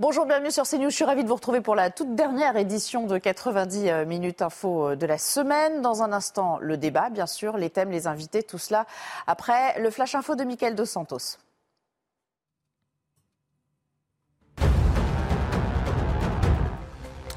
Bonjour, bienvenue sur CNews. Je suis ravie de vous retrouver pour la toute dernière édition de 90 euh, minutes info euh, de la semaine. Dans un instant, le débat, bien sûr, les thèmes, les invités, tout cela après le flash info de Mickaël Dos Santos.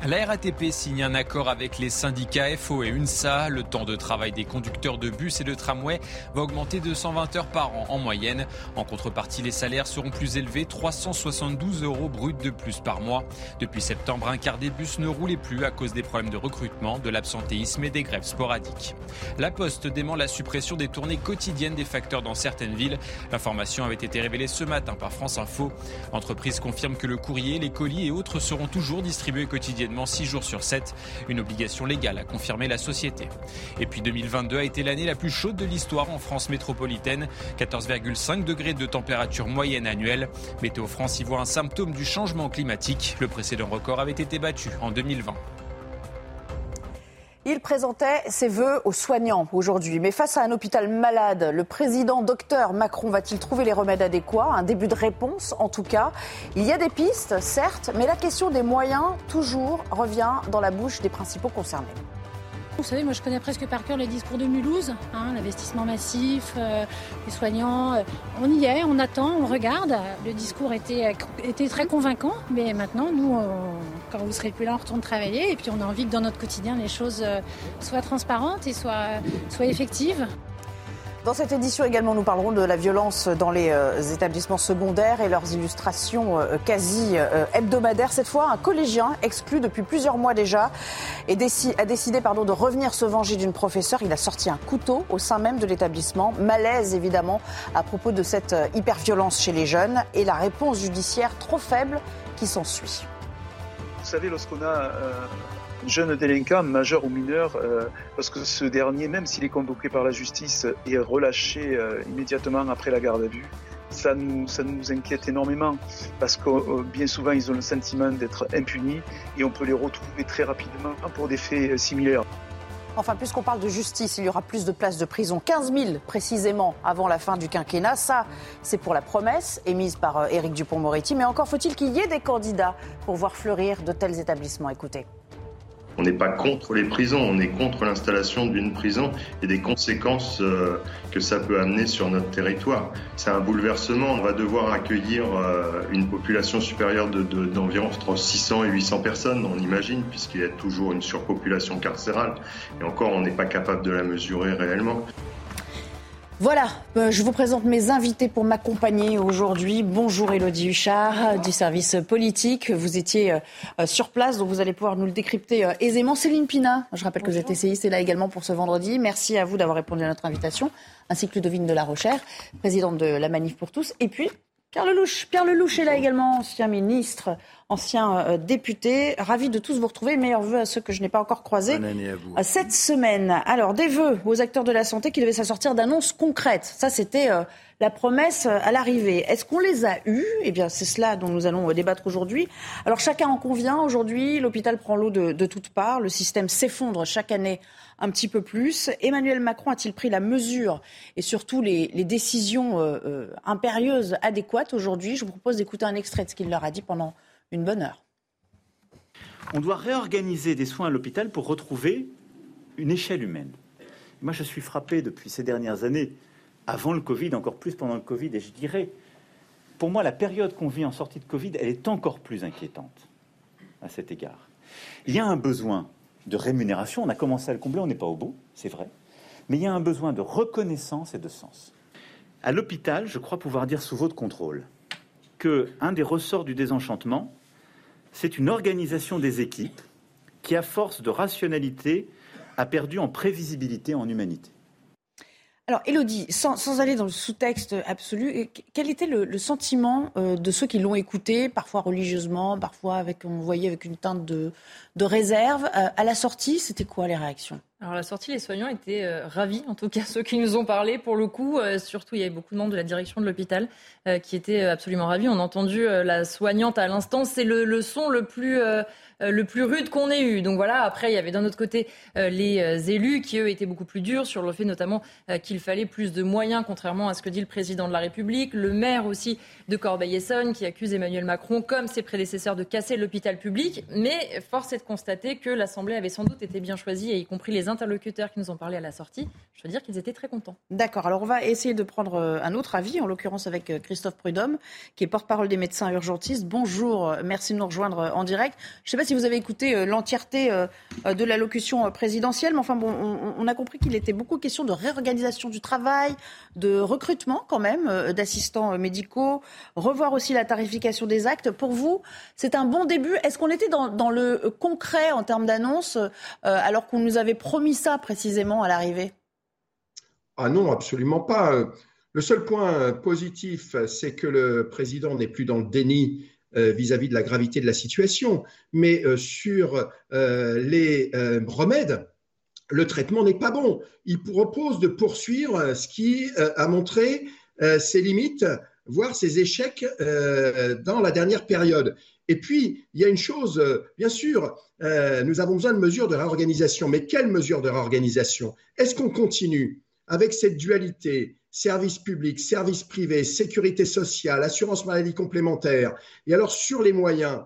La RATP signe un accord avec les syndicats FO et UNSA. Le temps de travail des conducteurs de bus et de tramway va augmenter de 120 heures par an en moyenne. En contrepartie, les salaires seront plus élevés, 372 euros bruts de plus par mois. Depuis septembre, un quart des bus ne roulait plus à cause des problèmes de recrutement, de l'absentéisme et des grèves sporadiques. La Poste dément la suppression des tournées quotidiennes des facteurs dans certaines villes. L'information avait été révélée ce matin par France Info. L'entreprise confirme que le courrier, les colis et autres seront toujours distribués quotidiennement 6 jours sur 7, une obligation légale a confirmé la société. Et puis 2022 a été l'année la plus chaude de l'histoire en France métropolitaine, 14,5 degrés de température moyenne annuelle. Météo France y voit un symptôme du changement climatique. Le précédent record avait été battu en 2020. Il présentait ses voeux aux soignants aujourd'hui. Mais face à un hôpital malade, le président docteur Macron va-t-il trouver les remèdes adéquats? Un début de réponse, en tout cas. Il y a des pistes, certes, mais la question des moyens, toujours, revient dans la bouche des principaux concernés. Vous savez, moi je connais presque par cœur les discours de Mulhouse, hein, l'investissement massif, euh, les soignants. Euh, on y est, on attend, on regarde. Le discours était, était très convaincant, mais maintenant, nous, quand vous serez plus là, on retourne travailler et puis on a envie que dans notre quotidien, les choses euh, soient transparentes et soient, soient effectives. Dans cette édition également, nous parlerons de la violence dans les euh, établissements secondaires et leurs illustrations euh, quasi euh, hebdomadaires. Cette fois, un collégien exclu depuis plusieurs mois déjà et a décidé pardon, de revenir se venger d'une professeure. Il a sorti un couteau au sein même de l'établissement. Malaise évidemment à propos de cette hyperviolence chez les jeunes et la réponse judiciaire trop faible qui s'ensuit. Vous savez, lorsqu'on a jeune délinquant, majeur ou mineur, euh, parce que ce dernier, même s'il est convoqué par la justice, est relâché euh, immédiatement après la garde à vue. Ça nous, inquiète énormément parce que euh, bien souvent ils ont le sentiment d'être impunis et on peut les retrouver très rapidement pour des faits similaires. Enfin, puisqu'on parle de justice, il y aura plus de places de prison, 15 000 précisément avant la fin du quinquennat. Ça, c'est pour la promesse émise par Éric Dupont-Moretti. Mais encore faut-il qu'il y ait des candidats pour voir fleurir de tels établissements. Écoutez. On n'est pas contre les prisons, on est contre l'installation d'une prison et des conséquences euh, que ça peut amener sur notre territoire. C'est un bouleversement. On va devoir accueillir euh, une population supérieure d'environ de, entre 600 et 800 personnes, on imagine, puisqu'il y a toujours une surpopulation carcérale. Et encore, on n'est pas capable de la mesurer réellement. Voilà, euh, je vous présente mes invités pour m'accompagner aujourd'hui. Bonjour Elodie Huchard du service politique. Vous étiez euh, sur place, donc vous allez pouvoir nous le décrypter euh, aisément. Céline Pina, je rappelle que vous êtes essayiste, là également pour ce vendredi. Merci à vous d'avoir répondu à notre invitation, ainsi que Ludovine de la Rochère, présidente de la Manif pour tous. Et puis Pierre Lelouch. Pierre Lelouch est là également, ancien ministre ancien euh, député. Ravi de tous vous retrouver. Meilleurs vœux à ceux que je n'ai pas encore croisés à vous. cette semaine. Alors, des vœux aux acteurs de la santé qui devaient s'assortir d'annonces concrètes. Ça, c'était euh, la promesse euh, à l'arrivée. Est-ce qu'on les a eues? Eh bien, c'est cela dont nous allons débattre aujourd'hui. Alors, chacun en convient. Aujourd'hui, l'hôpital prend l'eau de, de toutes parts. Le système s'effondre chaque année un petit peu plus. Emmanuel Macron a-t-il pris la mesure et surtout les, décisions impérieuses adéquates aujourd'hui? Je vous propose d'écouter un extrait de ce qu'il leur a dit pendant une bonne heure. On doit réorganiser des soins à l'hôpital pour retrouver une échelle humaine. Moi, je suis frappé depuis ces dernières années, avant le Covid, encore plus pendant le Covid, et je dirais, pour moi, la période qu'on vit en sortie de Covid, elle est encore plus inquiétante à cet égard. Il y a un besoin de rémunération, on a commencé à le combler, on n'est pas au bout, c'est vrai, mais il y a un besoin de reconnaissance et de sens. À l'hôpital, je crois pouvoir dire sous votre contrôle qu'un des ressorts du désenchantement, c'est une organisation des équipes qui, à force de rationalité, a perdu en prévisibilité, en humanité. Alors, Elodie, sans, aller dans le sous-texte absolu, quel était le, sentiment euh, de ceux qui l'ont écouté, parfois religieusement, parfois avec, on voyait avec une teinte de, réserve euh, À la sortie, c'était quoi les réactions? Alors la sortie, les soignants étaient euh, ravis, en tout cas ceux qui nous ont parlé pour le coup. surtout, il y avait beaucoup de membres de la direction de l'hôpital qui étaient absolument ravis. On a entendu la soignante à l'instant. C'est le, le, son le plus euh, le plus rude qu'on ait eu. Donc voilà, après, il y avait d'un autre côté euh, les euh, élus qui, eux, étaient beaucoup plus durs sur le fait notamment qu'il fallait plus de moyens, contrairement à ce que dit le président de la République. Le maire aussi de Corbeil-Essonne qui accuse Emmanuel Macron, comme ses prédécesseurs, de casser l'hôpital public. Mais force est de constater que l'Assemblée avait sans doute été bien choisie, et y compris les interlocuteurs qui nous ont parlé à la sortie. Je veux dire qu'ils étaient très contents. D'accord. Alors on va essayer de prendre un autre avis, en l'occurrence avec Christophe Prudhomme, qui est porte-parole des médecins urgentistes. Bonjour, merci de nous rejoindre en direct. Je sais pas si vous avez écouté euh, l'entièreté euh, euh, de l'allocution présidentielle, mais enfin bon, on, a compris qu'il était beaucoup question de réorganisation du travail, de recrutement quand même d'assistants médicaux, revoir aussi la tarification des actes. Pour vous, c'est un bon début. Est-ce qu'on était dans, le concret en termes d'annonce, alors qu'on nous avait promis ça précisément à l'arrivée? Ah non, absolument pas. Le seul point positif, c'est que le président n'est plus dans le déni euh, vis-à-vis de la gravité de la situation, mais euh, sur euh, les remèdes, le traitement n'est pas bon. Il propose de poursuivre ce qui a montré ses limites, voire ses échecs dans la dernière période. Et puis, il y a une chose, bien sûr, nous avons besoin de mesures de réorganisation, mais quelles mesures de réorganisation? Est-ce qu'on continue avec cette dualité services publics, services privés, sécurité sociale, assurance maladie complémentaire. Et alors sur les moyens,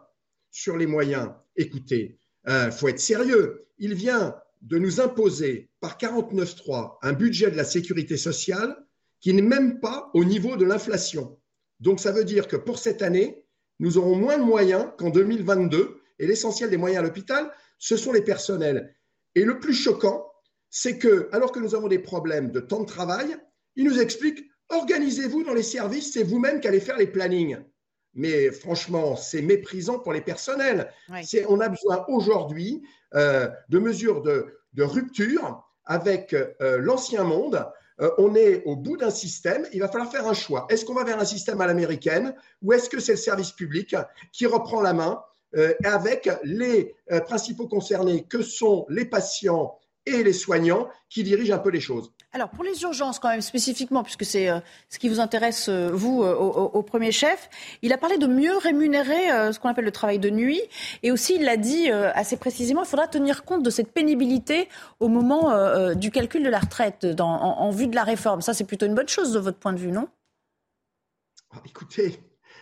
sur les moyens, écoutez, il euh, faut être sérieux. Il vient de nous imposer par 49.3 un budget de la sécurité sociale qui n'est même pas au niveau de l'inflation. Donc ça veut dire que pour cette année, nous aurons moins de moyens qu'en 2022 et l'essentiel des moyens à l'hôpital, ce sont les personnels. Et le plus choquant, c'est que alors que nous avons des problèmes de temps de travail, il nous explique organisez-vous dans les services, c'est vous-même qui allez faire les plannings. Mais franchement, c'est méprisant pour les personnels. On a besoin aujourd'hui euh, de mesures de, rupture avec euh, l'ancien monde. Euh, on est au bout d'un système. Il va falloir faire un choix. Est-ce qu'on va vers un système à l'américaine ou est-ce que c'est le service public qui reprend la main avec les principaux concernés que sont les patients et les soignants qui dirigent un peu les choses? Alors pour les urgences quand même spécifiquement, puisque c'est euh, ce qui vous intéresse euh, vous euh, au, premier chef, il a parlé de mieux rémunérer ce qu'on appelle le travail de nuit, et aussi il l'a dit assez précisément, il faudra tenir compte de cette pénibilité au moment du calcul de la retraite en, vue de la réforme. Ça c'est plutôt une bonne chose de votre point de vue, non? Ah, Écoutez,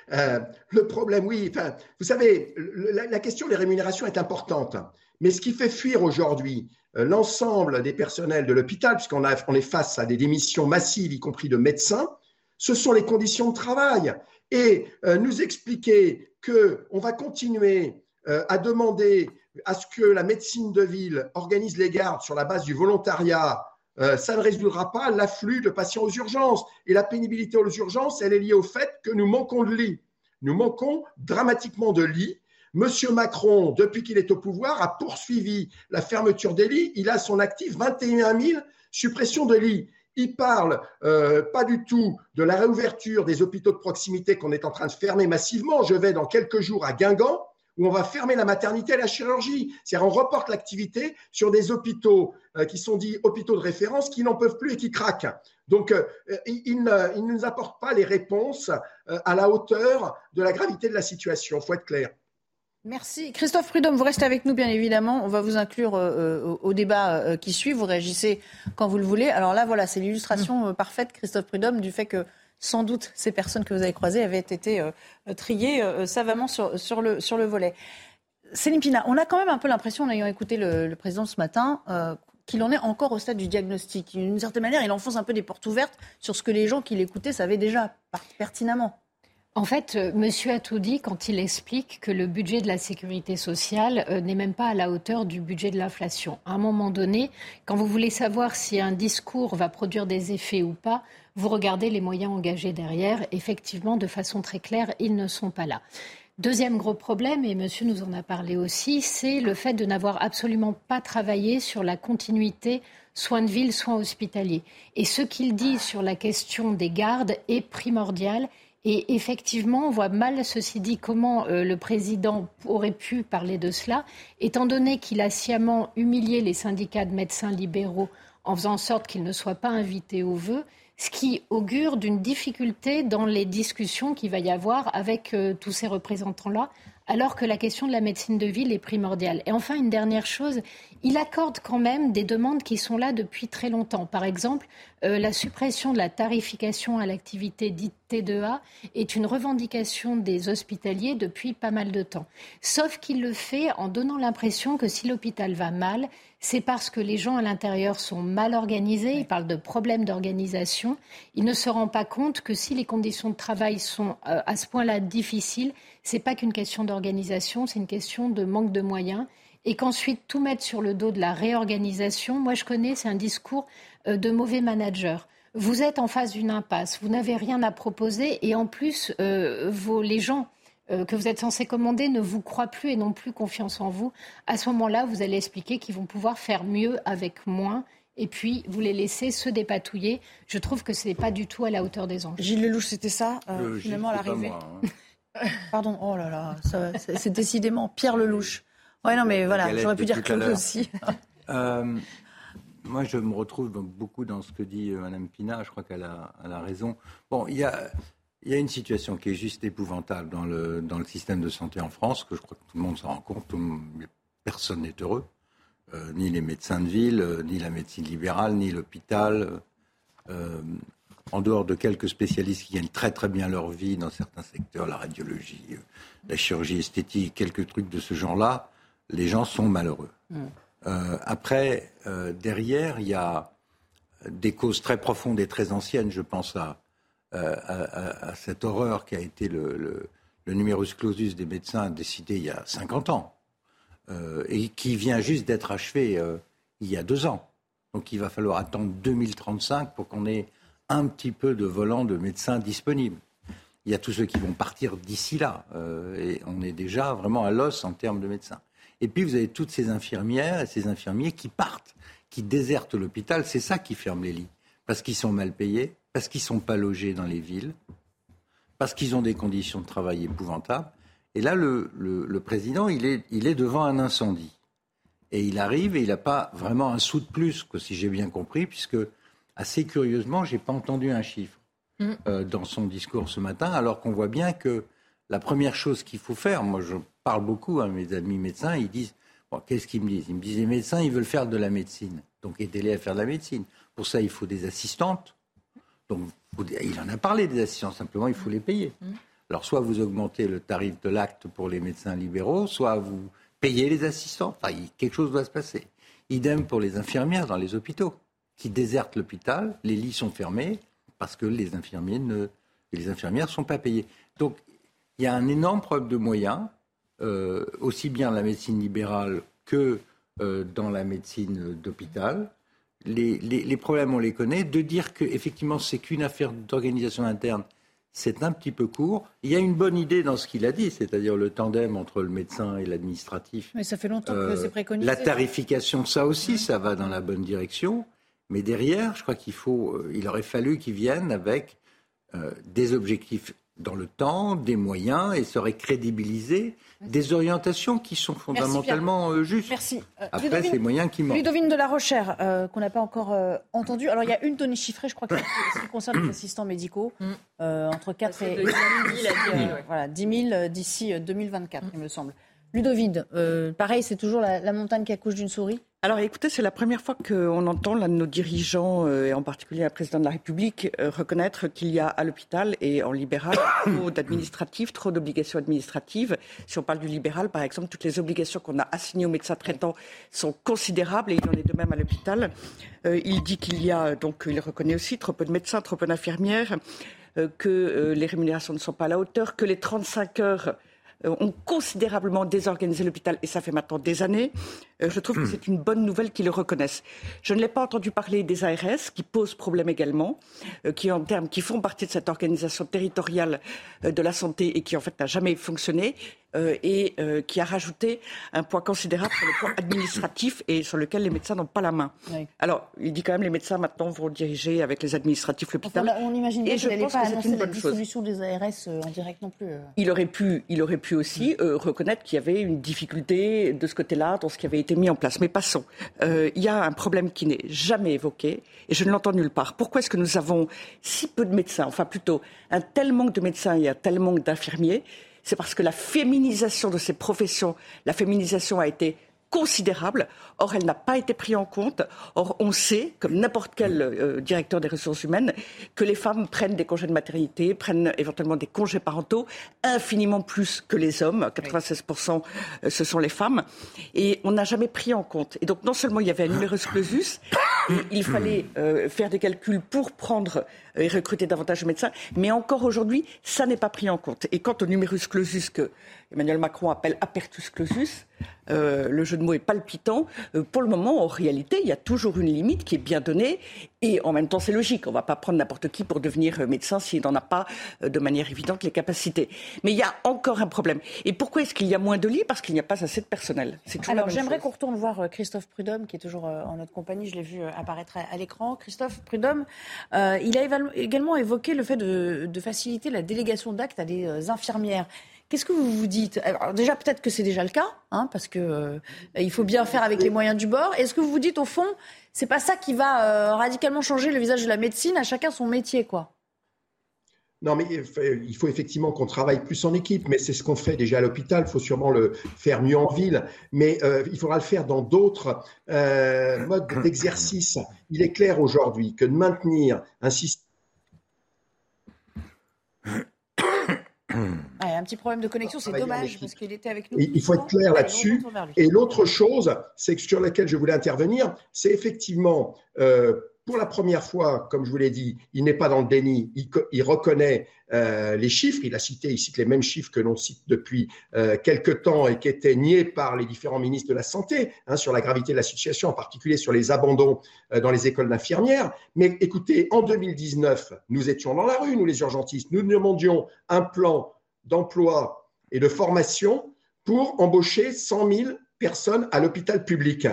le problème, oui. vous savez, la, question des rémunérations est importante. Mais ce qui fait fuir aujourd'hui euh, l'ensemble des personnels de l'hôpital, puisqu'on on est face à des démissions massives, y compris de médecins, ce sont les conditions de travail. Et euh, nous expliquer qu'on va continuer euh, à demander à ce que la médecine de ville organise les gardes sur la base du volontariat, ça ne résoudra pas l'afflux de patients aux urgences. Et la pénibilité aux urgences, elle est liée au fait que nous manquons de lits. Nous manquons dramatiquement de lits Monsieur Macron, depuis qu'il est au pouvoir, a poursuivi la fermeture des lits. Il a son actif 21 000 suppressions de lits. Il parle euh, pas du tout de la réouverture des hôpitaux de proximité qu'on est en train de fermer massivement. Je vais dans quelques jours à Guingamp où on va fermer la maternité et la chirurgie. C'est-à-dire on reporte l'activité sur des hôpitaux euh, qui sont dits hôpitaux de référence qui n'en peuvent plus et qui craquent. Donc, euh, il, ne, nous apporte pas les réponses à la hauteur de la gravité de la situation. Il faut être clair. Merci. Christophe Prudhomme, vous restez avec nous, bien évidemment. On va vous inclure euh, euh, au débat euh, qui suit. Vous réagissez quand vous le voulez. Alors là, voilà, c'est l'illustration parfaite, Christophe Prudhomme, du fait que sans doute ces personnes que vous avez croisées avaient été triées savamment sur, le, le volet. Céline Pina, on a quand même un peu l'impression, en ayant écouté le, président ce matin, qu'il en est encore au stade du diagnostic. D'une certaine manière, il enfonce un peu des portes ouvertes sur ce que les gens qui l'écoutaient savaient déjà pertinemment. En fait, euh, Monsieur a tout dit quand il explique que le budget de la sécurité sociale euh, n'est même pas à la hauteur du budget de l'inflation. À un moment donné, quand vous voulez savoir si un discours va produire des effets ou pas, vous regardez les moyens engagés derrière. Effectivement, de façon très claire, ils ne sont pas là. Deuxième gros problème, et monsieur nous en a parlé aussi, c'est le fait de n'avoir absolument pas travaillé sur la continuité soins de ville, soins hospitaliers. Et ce qu'il dit sur la question des gardes est primordial. Et effectivement, on voit mal, ceci dit, comment euh, le président aurait pu parler de cela, étant donné qu'il a sciemment humilié les syndicats de médecins libéraux en faisant en sorte qu'ils ne soient pas invités au vœu ce qui augure d'une difficulté dans les discussions qu'il va y avoir avec euh, tous ces représentants-là, alors que la question de la médecine de ville est primordiale. Et enfin, une dernière chose, il accorde quand même des demandes qui sont là depuis très longtemps. Par exemple, euh, la suppression de la tarification à l'activité dite T2A est une revendication des hospitaliers depuis pas mal de temps. Sauf qu'il le fait en donnant l'impression que si l'hôpital va mal, c'est parce que les gens à l'intérieur sont mal organisés. Il parle de problèmes d'organisation. Il ne se rend pas compte que si les conditions de travail sont euh, à ce point-là difficiles, c'est pas qu'une question d'organisation, c'est une question de manque de moyens et qu'ensuite tout mettre sur le dos de la réorganisation, moi je connais, c'est un discours euh, de mauvais manager. Vous êtes en face d'une impasse, vous n'avez rien à proposer et en plus, euh, les gens euh, que vous êtes censés commander ne vous croient plus et n'ont plus confiance en vous. À ce moment-là, vous allez expliquer qu'ils vont pouvoir faire mieux avec moins et puis vous les laissez se dépatouiller. Je trouve que ce n'est pas du tout à la hauteur des enjeux. Gilles Lelouch, c'était ça, finalement, à l'arrivée hein. Pardon, oh là là, c'est décidément Pierre Lelouch. Ouais, non, mais voilà, j'aurais pu dire Claude aussi. Euh, moi, je me retrouve beaucoup dans ce que dit euh, Mme Pina. Je crois qu'elle a, a, raison. Bon, il y a, y a, une situation qui est juste épouvantable dans le, dans le système de santé en France, que je crois que tout le monde s'en rend compte. personne n'est heureux. Euh, ni les médecins de ville, ni la médecine libérale, ni l'hôpital. en dehors de quelques spécialistes qui gagnent très très bien leur vie dans certains secteurs, la radiologie, la chirurgie esthétique, quelques trucs de ce genre-là, les gens sont malheureux. Mm. Euh, après, euh, derrière, il y a des causes très profondes et très anciennes. Je pense à, euh, à, cette horreur qui a été le, le, le, numerus clausus des médecins décidé il y a 50 ans et qui vient juste d'être achevé il y a deux ans. Donc il va falloir attendre 2035 pour qu'on ait un petit peu de volant de médecins disponibles. Il y a tous ceux qui vont partir d'ici là. et on est déjà vraiment à l'os en termes de médecins. Et puis vous avez toutes ces infirmières et ces infirmiers qui partent, qui désertent l'hôpital. C'est ça qui ferme les lits. Parce qu'ils sont mal payés, parce qu'ils ne sont pas logés dans les villes, parce qu'ils ont des conditions de travail épouvantables. Et là, le, président, il est, il est devant un incendie. Et il arrive et il n'a pas vraiment un sou de plus, si j'ai bien compris, puisque assez curieusement, je n'ai pas entendu un chiffre mm. euh, dans son discours ce matin, alors qu'on voit bien que la première chose qu'il faut faire, moi je parle beaucoup à mes amis médecins, ils disent, qu'est-ce qu'ils me disent? Ils me disent, les médecins, ils veulent faire de la médecine. Donc aidez-les à faire de la médecine. Pour ça, il faut des assistantes. Donc il en a parlé des assistants, simplement il faut les payer. Mmh. Alors soit vous augmentez le tarif de l'acte pour les médecins libéraux, soit vous payez les assistants. Enfin, quelque chose doit se passer. Idem pour les infirmières dans les hôpitaux, qui désertent l'hôpital, les lits sont fermés parce que les infirmiers ne, les infirmières sont pas payées. Donc il y a un énorme problème de moyens, euh, aussi bien la médecine libérale que euh, dans la médecine d'hôpital. Les, problèmes, on les connaît. De dire qu'effectivement, c'est qu'une affaire d'organisation interne, c'est un petit peu court. Il y a une bonne idée dans ce qu'il a dit, c'est-à-dire le tandem entre le médecin et l'administratif. Mais ça fait longtemps que c'est préconisé. La tarification, ça aussi, ça va dans la bonne direction. Mais derrière, je crois qu'il faut, euh, il aurait fallu qu'ils viennent avec des objectifs dans le temps, des moyens et serait crédibiliser des orientations qui sont fondamentalement euh, justes. Merci. Euh, Après, c'est moyens qui manquent. Ludovine de la Rochère, euh, qu'on n'a pas encore entendu. Alors, il y a une donnée chiffrée, je crois, qui, concerne les assistants médicaux, mm. entre 4 et 10 000, voilà, 10 000 d'ici 2024, il me semble. Ludovine, pareil, c'est toujours la montagne qui accouche d'une souris alors écoutez, c'est la première fois qu'on entend l'un de nos dirigeants, euh, et en particulier le président de la République, euh, reconnaître qu'il y a à l'hôpital et en libéral trop d'administratifs, trop d'obligations administratives. Si on parle du libéral, par exemple, toutes les obligations qu'on a assignées aux médecins traitants sont considérables et il en est de même à l'hôpital. Euh, il dit qu'il y a, donc il reconnaît aussi trop peu de médecins, trop peu d'infirmières, que les rémunérations ne sont pas à la hauteur, que les 35 heures ont considérablement désorganisé l'hôpital, et ça fait maintenant des années. Euh, je trouve que c'est une bonne nouvelle qu'ils le reconnaissent. Je ne l'ai pas entendu parler des ARS, qui posent problème également, euh, qui, en termes, qui font partie de cette organisation territoriale euh, de la santé et qui, en fait, n'a jamais fonctionné. Euh, et euh, qui a rajouté un point considérable sur le plan administratif et sur lequel les médecins n'ont pas la main. Alors, il dit quand même les médecins maintenant vont diriger avec les administratifs l'hôpital. on imagine et je pense que c'est une bonne chose. dissolution des ARS euh, en direct non plus. Il aurait pu, il aurait pu aussi reconnaître qu'il y avait une difficulté de ce côté-là dans ce qui avait été mis en place. Mais passons. il y a un problème qui n'est jamais évoqué et je ne l'entends nulle part. Pourquoi est-ce que nous avons si peu de médecins, enfin plutôt un tel manque de médecins et un tel manque d'infirmiers? C'est parce que la féminisation de ces professions, la féminisation a été considérable. Or, elle n'a pas été prise en compte. Or, on sait, comme n'importe quel euh, directeur des ressources humaines, que les femmes prennent des congés de maternité, prennent éventuellement des congés parentaux, infiniment plus que les hommes. 96% euh, ce sont les femmes. Et on n'a jamais pris en compte. Et donc, non seulement il y avait un numerus clausus, il fallait euh, faire des calculs pour prendre et recruter davantage de médecins, mais encore aujourd'hui, ça n'est pas pris en compte. Et quant au numerus clausus que Emmanuel Macron appelle apertus clausus, euh, le jeu de mots est palpitant. Euh, pour le moment, en réalité, il y a toujours une limite qui est bien donnée. Et en même temps, c'est logique. On ne va pas prendre n'importe qui pour devenir euh, médecin s'il n'en a pas de manière évidente les capacités. Mais il y a encore un problème. Et pourquoi est-ce qu'il y a moins de lits? Parce qu'il n'y a pas assez de personnel. Alors j'aimerais qu'on retourne voir Christophe Prudhomme, qui est toujours en notre compagnie. Je l'ai vu apparaître à, l'écran. Christophe Prudhomme, il a également évoqué le fait de, de faciliter la délégation d'actes à des infirmières. Qu'est-ce que vous vous dites? Alors déjà, peut-être que c'est déjà le cas, hein, parce que euh, il faut bien faire avec les moyens du bord. Est-ce que vous vous dites, au fond, c'est pas ça qui va euh, radicalement changer le visage de la médecine À chacun son métier, quoi. Non, mais il faut effectivement qu'on travaille plus en équipe, mais c'est ce qu'on fait déjà à l'hôpital. Il faut sûrement le faire mieux en ville, mais euh, il faudra le faire dans d'autres modes d'exercice. Il est clair aujourd'hui que de maintenir un système un petit problème de connexion, c'est dommage parce qu'il était avec nous. Il faut être clair là-dessus. Et l'autre chose, c'est que sur laquelle je voulais intervenir, c'est effectivement euh, pour la première fois, comme je vous l'ai dit, il n'est pas dans le déni, il, reconnaît euh, les chiffres, il a cité, il cite les mêmes chiffres que l'on cite depuis euh, quelques temps et qui étaient niés par les différents ministres de la Santé hein, sur la gravité de la situation, en particulier sur les abandons dans les écoles d'infirmières. Mais écoutez, en 2019, nous étions dans la rue, nous les urgentistes, nous demandions un plan d'emploi et de formation pour embaucher 100 000 personnes à l'hôpital public.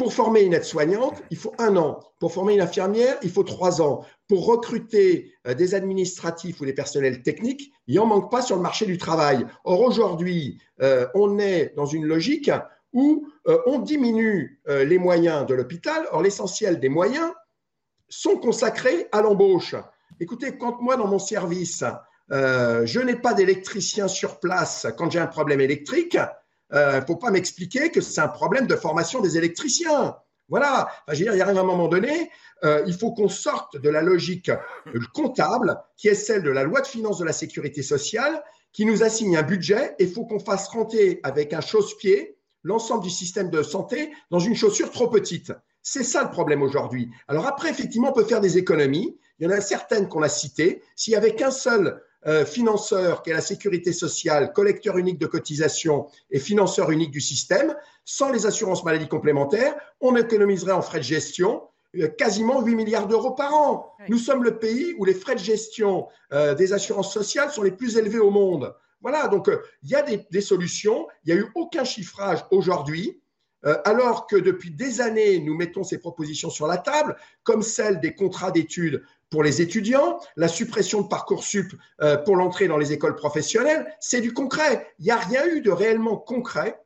Pour former une aide-soignante, il faut un an. Pour former une infirmière, il faut trois ans. Pour recruter euh, des administratifs ou des personnels techniques, il n'en manque pas sur le marché du travail. Or, aujourd'hui, euh, on est dans une logique où euh, on diminue les moyens de l'hôpital. Or, l'essentiel des moyens sont consacrés à l'embauche. Écoutez, quand moi, dans mon service, je n'ai pas d'électricien sur place quand j'ai un problème électrique. Il euh, ne faut pas m'expliquer que c'est un problème de formation des électriciens. Voilà. Enfin, je veux dire, il y a un moment donné, euh, il faut qu'on sorte de la logique comptable qui est celle de la loi de finances de la sécurité sociale qui nous assigne un budget et il faut qu'on fasse rentrer avec un chausse-pied l'ensemble du système de santé dans une chaussure trop petite. C'est ça le problème aujourd'hui. Alors après, effectivement, on peut faire des économies. Il y en a certaines qu'on a citées. S'il n'y avait qu'un seul euh, financeur qui est la sécurité sociale, collecteur unique de cotisation et financeur unique du système, sans les assurances maladies complémentaires, on économiserait en frais de gestion euh, quasiment 8 milliards d'euros par an. Nous sommes le pays où les frais de gestion euh, des assurances sociales sont les plus élevés au monde. Voilà, donc il y a des, des, solutions. Il n'y a eu aucun chiffrage aujourd'hui. alors que depuis des années, nous mettons ces propositions sur la table, comme celle des contrats d'études pour les étudiants, la suppression de Parcoursup euh, pour l'entrée dans les écoles professionnelles, c'est du concret. Il n'y a rien eu de réellement concret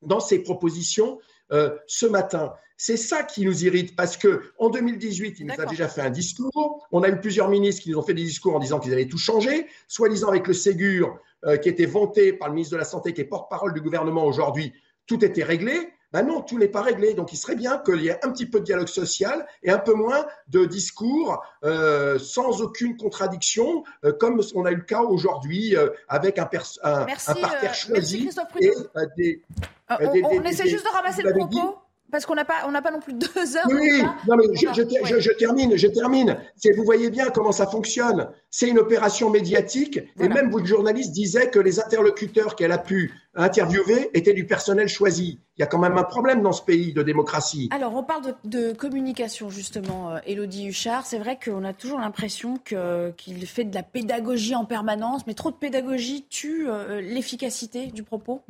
dans ces propositions euh, ce matin. C'est ça qui nous irrite parce que en 2018, il nous a déjà fait un discours. On a eu plusieurs ministres qui nous ont fait des discours en disant qu'ils allaient tout changer, soi-disant avec le Ségur euh, qui était vanté par le ministre de la Santé, qui est porte-parole du gouvernement aujourd'hui, tout était réglé. Ben non, tout n'est pas réglé. Donc il serait bien qu'il y ait un petit peu de dialogue social et un peu moins de discours euh, sans aucune contradiction, euh, comme on a eu le cas aujourd'hui euh, avec un, un, un parterre choisi. et, des, on, essaie juste de ramasser le propos. Parce qu'on n'a pas, on n'a pas non plus deux heures. Oui, non mais je, je, termine, je termine. Vous voyez bien comment ça fonctionne. C'est une opération médiatique. Et même vous, le journaliste, disait que les interlocuteurs qu'elle a pu interviewés étaient du personnel choisi. Il y a quand même un problème dans ce pays de démocratie. Alors, on parle de, communication, justement, Elodie Huchard. C'est vrai qu'on a toujours l'impression qu'il fait de la pédagogie en permanence, mais trop de pédagogie tue l'efficacité du propos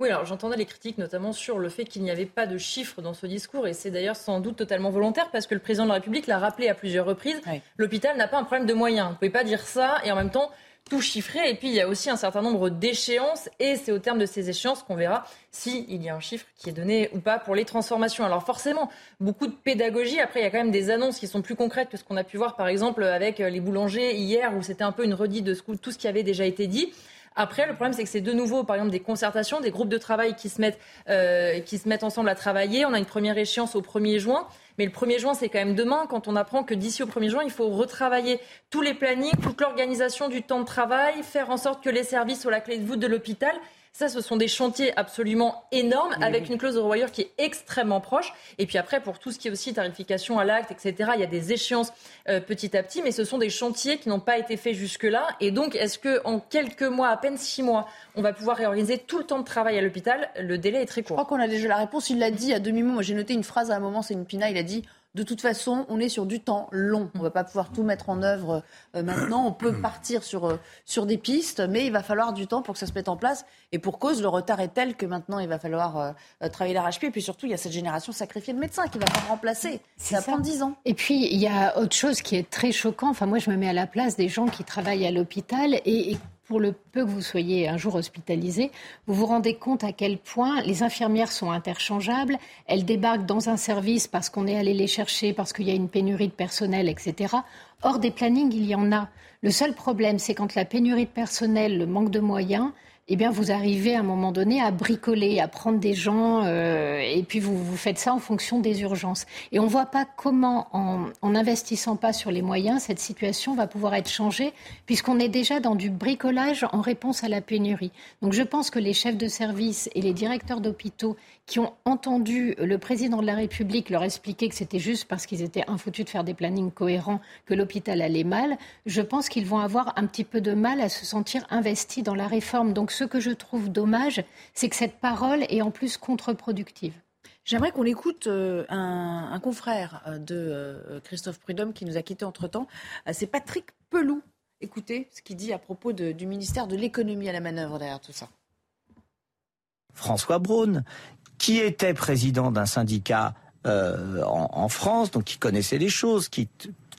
Oui, alors j'entendais les critiques notamment sur le fait qu'il n'y avait pas de chiffres dans ce discours, et c'est d'ailleurs sans doute totalement volontaire, parce que le président de la République l'a rappelé à plusieurs reprises, l'hôpital n'a pas un problème de moyens. Vous ne pouvez pas dire ça et en même temps tout chiffré. Et puis, il y a aussi un certain nombre d'échéances. Et c'est au terme de ces échéances qu'on verra s'il y a un chiffre qui est donné ou pas pour les transformations. Alors forcément, beaucoup de pédagogie. Après, il y a quand même des annonces qui sont plus concrètes que ce qu'on a pu voir, par exemple, avec les boulangers hier, où c'était un peu une redite de tout ce qui avait déjà été dit. Après, le problème, c'est que c'est de nouveau, par exemple, des concertations, des groupes de travail qui se mettent, euh, qui se mettent ensemble à travailler. On a une première échéance au 1er juin. Mais le 1er juin, c'est quand même demain, quand on apprend que d'ici au 1er juin, il faut retravailler tous les plannings, toute l'organisation du temps de travail, faire en sorte que les services soient la clé de voûte de l'hôpital. Ça, ce sont des chantiers absolument énormes, avec une clause de revoyure qui est extrêmement proche. Et puis après, pour tout ce qui est aussi tarification à l'acte, etc., il y a des échéances euh, petit à petit, mais ce sont des chantiers qui n'ont pas été faits jusque-là. Et donc, est-ce qu'en quelques mois, à peine six mois, on va pouvoir réorganiser tout le temps de travail à l'hôpital? Le délai est très court. Je crois qu'on a déjà la réponse. Il l'a dit à demi-mot. J'ai noté une phrase à un moment, c'est une pina. Il a dit de toute façon, on est sur du temps long. On ne va pas pouvoir tout mettre en œuvre euh, maintenant. On peut partir sur, euh, sur des pistes, mais il va falloir du temps pour que ça se mette en place. Et pour cause, le retard est tel que maintenant, il va falloir euh, travailler l'arrache-pied. Et puis surtout, il y a cette génération sacrifiée de médecins qui va pas remplacer. Ça, ça prend 10 ans. Et puis, il y a autre chose qui est très choquant. Enfin, moi, je me mets à la place des gens qui travaillent à l'hôpital et pour le peu que vous soyez un jour hospitalisé, vous vous rendez compte à quel point les infirmières sont interchangeables. Elles débarquent dans un service parce qu'on est allé les chercher, parce qu'il y a une pénurie de personnel, etc. Or, des plannings, il y en a. Le seul problème, c'est quand la pénurie de personnel, le manque de moyens, eh bien, vous arrivez à un moment donné à bricoler, à prendre des gens, euh, et puis vous, vous faites ça en fonction des urgences. Et on ne voit pas comment, en n'investissant pas sur les moyens, cette situation va pouvoir être changée, puisqu'on est déjà dans du bricolage en réponse à la pénurie. Donc je pense que les chefs de service et les directeurs d'hôpitaux qui ont entendu le président de la République leur expliquer que c'était juste parce qu'ils étaient infoutus de faire des plannings cohérents que l'hôpital allait mal, je pense qu'ils vont avoir un petit peu de mal à se sentir investis dans la réforme. Ce que je trouve dommage, c'est que cette parole est en plus contre-productive. J'aimerais qu'on écoute euh, un, confrère euh, de euh, Christophe Prudhomme qui nous a quittés entre-temps. C'est Patrick Peloux. Écoutez ce qu'il dit à propos du ministère de l'économie à la manœuvre derrière tout ça. François Braun, qui était président d'un syndicat en, en, France, donc qui connaissait les choses, qui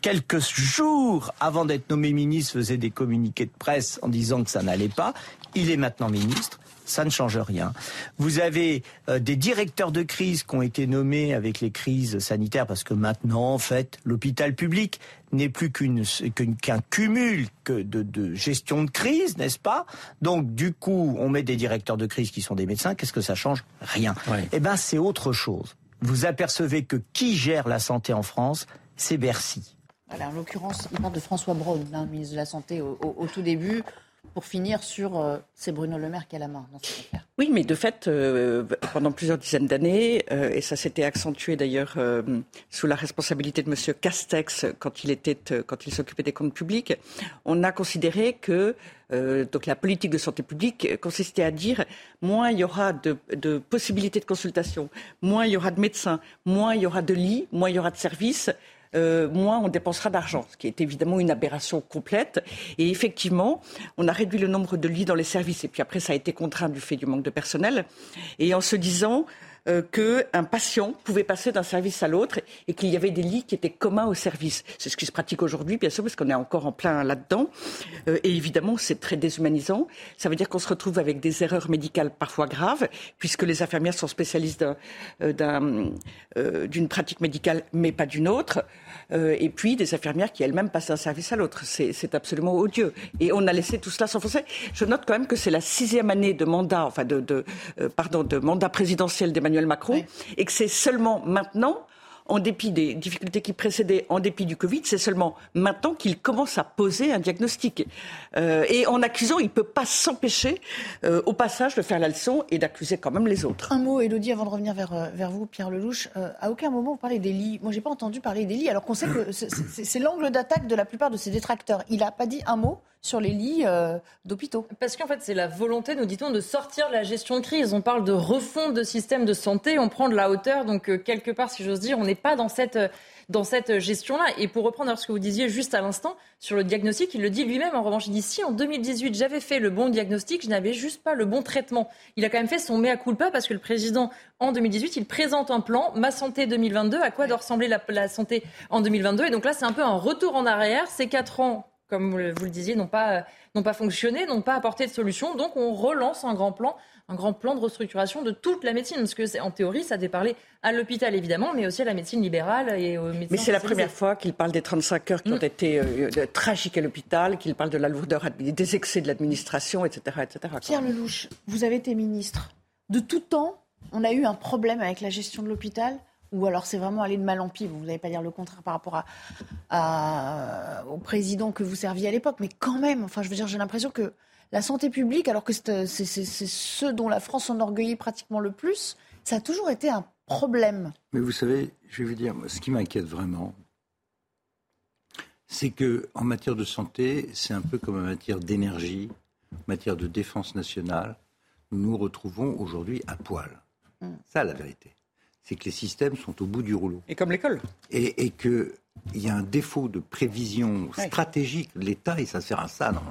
quelques jours avant d'être nommé ministre faisait des communiqués de presse en disant que ça n'allait pas, il est maintenant ministre. Ça ne change rien. Vous avez euh, des directeurs de crise qui ont été nommés avec les crises sanitaires parce que maintenant, en fait, l'hôpital public n'est plus qu'un cumul que de, gestion de crise, n'est-ce pas? Donc, du coup, on met des directeurs de crise qui sont des médecins. Qu'est-ce que ça change? Rien. Eh ben, c'est autre chose. Vous apercevez que qui gère la santé en France, c'est Bercy. En l'occurrence, il parle de François Braun, hein, ministre de la Santé, au tout début pour finir sur euh, c'est Bruno Le Maire qui a la main dans cette affaire. Oui, mais de fait, euh, pendant plusieurs dizaines d'années, euh, et ça s'était accentué d'ailleurs sous la responsabilité de M. Castex quand il s'occupait des comptes publics, on a considéré que donc la politique de santé publique consistait à dire moins il y aura de possibilités de consultation, moins il y aura de médecins, moins il y aura de lits, moins il y aura de services, euh, moins on dépensera d'argent, ce qui est évidemment une aberration complète. Et effectivement, on a réduit le nombre de lits dans les services. Et puis après, ça a été contraint du fait du manque de personnel. Et en se disant, euh, qu'un patient pouvait passer d'un service à l'autre et qu'il y avait des lits qui étaient communs au service. C'est ce qui se pratique aujourd'hui, bien sûr, parce qu'on est encore en plein là-dedans. Euh, et évidemment, c'est très déshumanisant. Ça veut dire qu'on se retrouve avec des erreurs médicales parfois graves, puisque les infirmières sont spécialistes euh, d'une pratique médicale, mais pas d'une autre. et puis des infirmières qui elles-mêmes passent d'un service à l'autre. C'est absolument odieux. Et on a laissé tout cela s'enfoncer. Je note quand même que c'est la sixième année de mandat, enfin de, de pardon, de mandat présidentiel d'Emmanuel Macron, et que c'est seulement maintenant en dépit des difficultés qui précédaient, en dépit du Covid, c'est seulement maintenant qu'il commence à poser un diagnostic. Euh, et en accusant, il ne peut pas s'empêcher, euh, au passage, de faire la leçon et d'accuser quand même les autres. Un mot, Elodie, avant de revenir vers, euh, vers vous, Pierre Lelouch. à aucun moment, vous parlez des lits. Moi, je n'ai pas entendu parler des lits, alors qu'on sait que c'est l'angle d'attaque de la plupart de ses détracteurs. Il n'a pas dit un mot sur les lits euh, d'hôpitaux. Parce qu'en fait, c'est la volonté, nous dit-on, de sortir de la gestion de crise. On parle de refonte de système de santé, on prend de la hauteur. Donc, euh, quelque part, si j'ose dire, on n'est pas dans cette dans cette gestion-là. Et pour reprendre ce que vous disiez juste à l'instant sur le diagnostic, il le dit lui-même. En revanche, il dit si en 2018 j'avais fait le bon diagnostic, je n'avais juste pas le bon traitement. Il a quand même fait son mea culpa parce que le président, en 2018, il présente un plan, ma santé 2022, à quoi doit ressembler la, la santé en 2022. Et donc là, c'est un peu un retour en arrière. Ces quatre ans, comme vous le disiez, n'ont pas, n'ont pas fonctionné, n'ont pas apporté de solution. Donc on relance un grand plan un grand plan de restructuration de toute la médecine. Parce que, en théorie, ça devait parler à l'hôpital, évidemment, mais aussi à la médecine libérale et aux médecins. Mais c'est la première fois qu'il parle des 35 heures qui ont mm. été euh, tragiques à l'hôpital, qu'il parle de la lourdeur, des excès de l'administration, etc., etc. Pierre Lelouch, vous avez été ministre. De tout temps, on a eu un problème avec la gestion de l'hôpital ou alors c'est vraiment aller de mal en pis. Vous n'allez pas dire le contraire par rapport à, au président que vous serviez à l'époque, mais quand même, enfin, je veux dire, j'ai l'impression que la santé publique, alors que c'est ce dont la France s'enorgueillit pratiquement le plus, ça a toujours été un problème. Mais vous savez, je vais vous dire, ce qui m'inquiète vraiment, c'est que en matière de santé, c'est un peu comme en matière d'énergie, en matière de défense nationale, nous nous retrouvons aujourd'hui à poil. Mm. Ça, la vérité. C'est que les systèmes sont au bout du rouleau. Et comme l'école. Et, et qu'il y a un défaut de prévision stratégique de l'État, et ça sert à ça, non